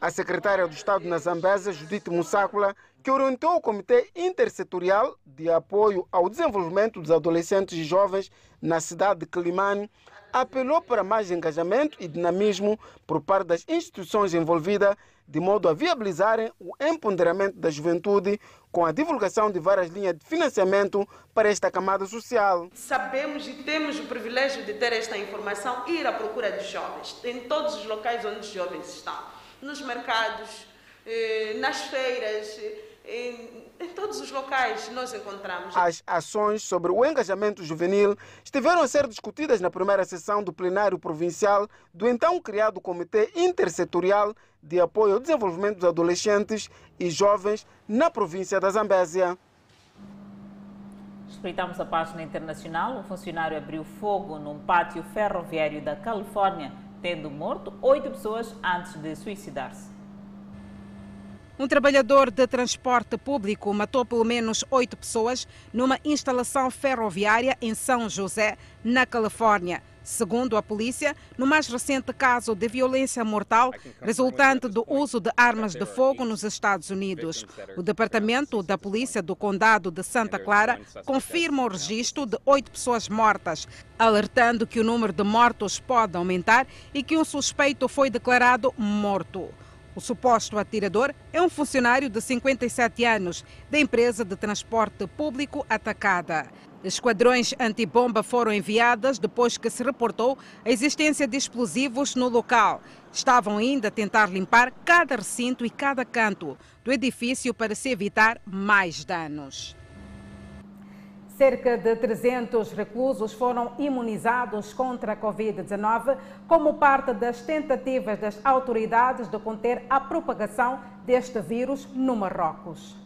[SPEAKER 38] A secretária do Estado na Zambésia, Judite Mussácula, que orientou o Comitê Intersetorial de Apoio ao Desenvolvimento dos Adolescentes e Jovens na cidade de Quilimane, apelou para mais engajamento e dinamismo por parte das instituições envolvidas, de modo a viabilizarem o empoderamento da juventude com a divulgação de várias linhas de financiamento para esta camada social.
[SPEAKER 58] Sabemos e temos o privilégio de ter esta informação e ir à procura dos jovens, em todos os locais onde os jovens estão nos mercados, eh, nas feiras, em, em, todos os locais nós encontramos.
[SPEAKER 38] As ações sobre o engajamento juvenil estiveram a ser discutidas na primeira sessão do plenário provincial do então criado Comitê Intersetorial de Apoio ao Desenvolvimento dos Adolescentes e Jovens na província da Zambésia.
[SPEAKER 1] Espreitamos a página internacional. Um funcionário abriu fogo num pátio ferroviário da Califórnia tendo morto oito pessoas antes de suicidar-se.
[SPEAKER 2] Um trabalhador de transporte público matou pelo menos oito pessoas numa instalação ferroviária em São José, na Califórnia. Segundo a polícia, no mais recente caso de violência mortal resultante do uso de armas de fogo nos Estados Unidos, o Departamento da Polícia do Condado de Santa Clara confirma o registro de oito pessoas mortas, alertando que o número de mortos pode aumentar e que um suspeito foi declarado morto. O suposto atirador é um funcionário de 57 anos da empresa de transporte público atacada. Esquadrões antibomba foram enviadas depois que se reportou a existência de explosivos no local. Estavam ainda a tentar limpar cada recinto e cada canto do edifício para se evitar mais danos. Cerca de 300 reclusos foram imunizados contra a Covid-19 como parte das tentativas das autoridades de conter a propagação deste vírus no Marrocos.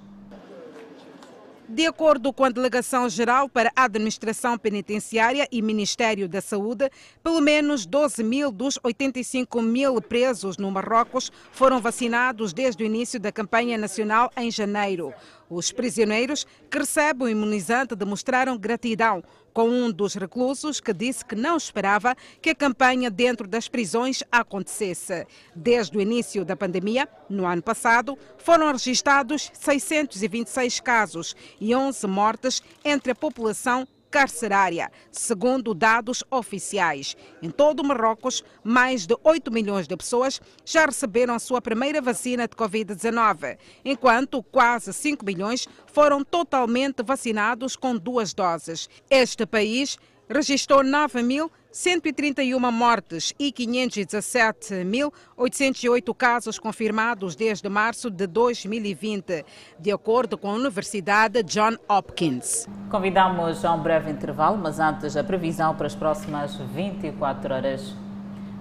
[SPEAKER 2] De acordo com a Delegação Geral para a Administração Penitenciária e Ministério da Saúde, pelo menos 12 mil dos 85 mil presos no Marrocos foram vacinados desde o início da campanha nacional em janeiro. Os prisioneiros que recebem o imunizante demonstraram gratidão com um dos reclusos que disse que não esperava que a campanha dentro das prisões acontecesse. Desde o início da pandemia, no ano passado, foram registrados 626 casos e 11 mortes entre a população carcerária, segundo dados oficiais. Em todo o Marrocos, mais de 8 milhões de pessoas já receberam a sua primeira vacina de Covid-19, enquanto quase 5 milhões foram totalmente vacinados com duas doses. Este país registrou 9.131 mortes e 517.808 casos confirmados desde março de 2020, de acordo com a Universidade John Hopkins.
[SPEAKER 1] Convidamos a um breve intervalo, mas antes a previsão para as próximas 24 horas.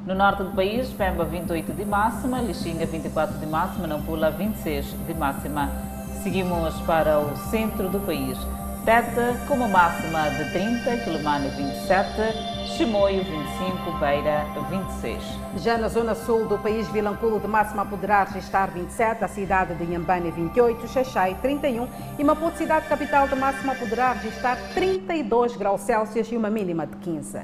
[SPEAKER 1] No norte do país, Pemba 28 de máxima, Lixinga 24 de máxima, Nampula 26 de máxima. Seguimos para o centro do país. Teta com uma máxima de 30, Quilomane 27, Chimoio 25, Beira 26.
[SPEAKER 2] Já na zona sul do país, Vilanculo de máxima poderá registrar 27, a cidade de Inhambane 28, Xaxai 31 e Maputo, cidade capital de máxima poderá registrar 32 graus Celsius e uma mínima de 15.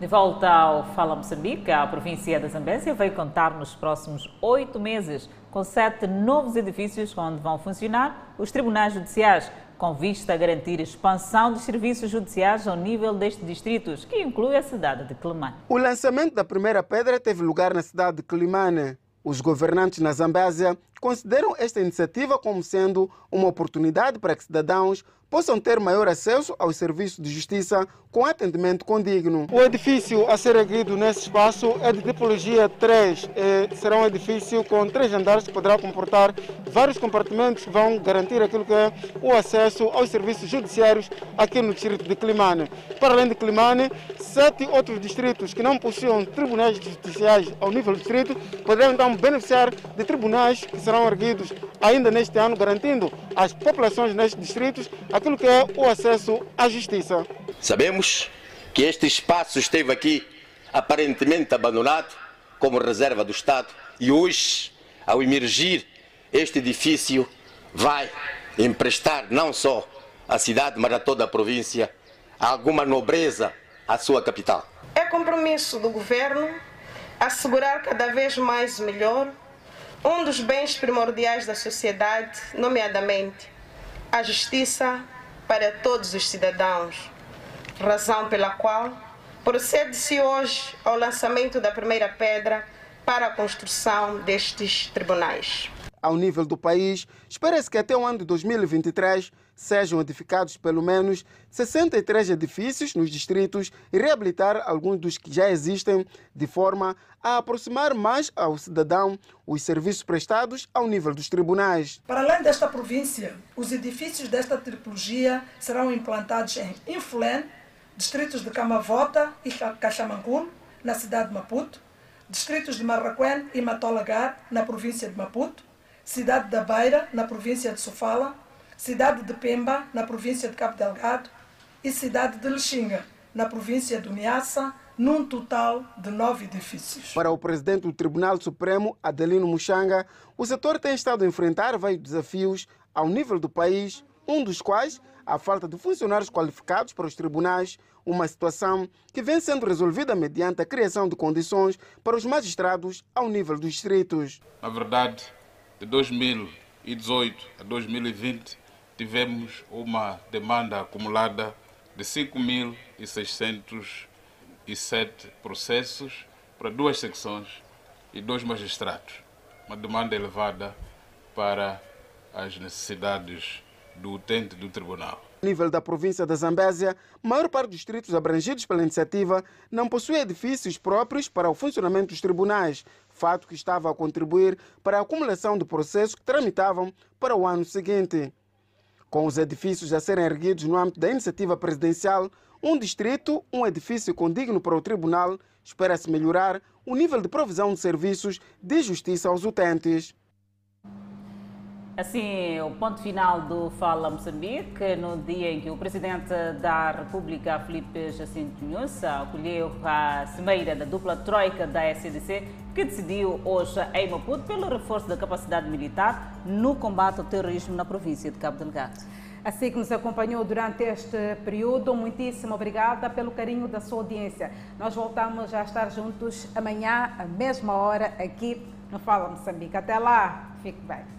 [SPEAKER 1] De volta ao Fala Moçambique, a província da Zambésia vai contar nos próximos oito meses com sete novos edifícios onde vão funcionar os tribunais judiciais, com vista a garantir a expansão dos serviços judiciais ao nível destes distritos, que inclui a cidade de Climane.
[SPEAKER 38] O lançamento da primeira pedra teve lugar na cidade de Climane. Os governantes na Zambésia consideram esta iniciativa como sendo uma oportunidade para que cidadãos possam ter maior acesso aos serviços de justiça com atendimento condigno. O edifício a ser erguido nesse espaço é de tipologia 3. É, será um edifício com três andares que poderá comportar vários compartimentos que vão garantir aquilo que é o acesso aos serviços judiciários aqui no distrito de Climane. Para além de Climane, sete outros distritos que não possuem tribunais judiciais ao nível do distrito poderão então beneficiar de tribunais que serão erguidos ainda neste ano, garantindo às populações nestes distritos aquilo que é o acesso à justiça.
[SPEAKER 59] Sabemos que este espaço esteve aqui aparentemente abandonado como reserva do Estado e hoje, ao emergir, este edifício vai emprestar não só à cidade, mas a toda a província alguma nobreza à sua capital.
[SPEAKER 58] É compromisso do governo assegurar cada vez mais melhor um dos bens primordiais da sociedade, nomeadamente a justiça para todos os cidadãos, razão pela qual procede-se hoje ao lançamento da primeira pedra para a construção destes tribunais.
[SPEAKER 38] Ao nível do país, espera-se que até o ano de 2023 sejam edificados pelo menos 63 edifícios nos distritos e reabilitar alguns dos que já existem, de forma a aproximar mais ao cidadão os serviços prestados ao nível dos tribunais.
[SPEAKER 60] Para além desta província, os edifícios desta tripologia serão implantados em Infulén, distritos de Camavota e Caxamangul, na cidade de Maputo, distritos de Marraquém e Matolagar, na província de Maputo, cidade da Beira, na província de Sofala, cidade de Pemba, na província de Cabo Delgado, e cidade de Lexinga, na província do Miassa, num total de nove edifícios.
[SPEAKER 38] Para o presidente do Tribunal Supremo, Adelino Muxanga, o setor tem estado a enfrentar vários desafios ao nível do país, um dos quais a falta de funcionários qualificados para os tribunais, uma situação que vem sendo resolvida mediante a criação de condições para os magistrados ao nível dos distritos.
[SPEAKER 61] Na verdade, de 2018 a 2020, tivemos uma demanda acumulada de 5.607 processos para duas secções e dois magistrados. Uma demanda elevada para as necessidades do utente do tribunal.
[SPEAKER 38] A nível da província da Zambésia, a maior parte dos distritos abrangidos pela iniciativa não possui edifícios próprios para o funcionamento dos tribunais, fato que estava a contribuir para a acumulação de processos que tramitavam para o ano seguinte. Com os edifícios a serem erguidos no âmbito da iniciativa presidencial, um distrito, um edifício condigno para o tribunal, espera-se melhorar o nível de provisão de serviços de justiça aos utentes.
[SPEAKER 1] Assim, o ponto final do Fala Moçambique, no dia em que o Presidente da República, Felipe Jacinto Nunes, acolheu a cimeira da dupla troika da SDC, que decidiu hoje em Maputo pelo reforço da capacidade militar no combate ao terrorismo na província de Cabo Delgado.
[SPEAKER 2] Assim que nos acompanhou durante este período, muitíssimo obrigada pelo carinho da sua audiência. Nós voltamos a estar juntos amanhã, à mesma hora, aqui no Fala Moçambique. Até lá, fique bem.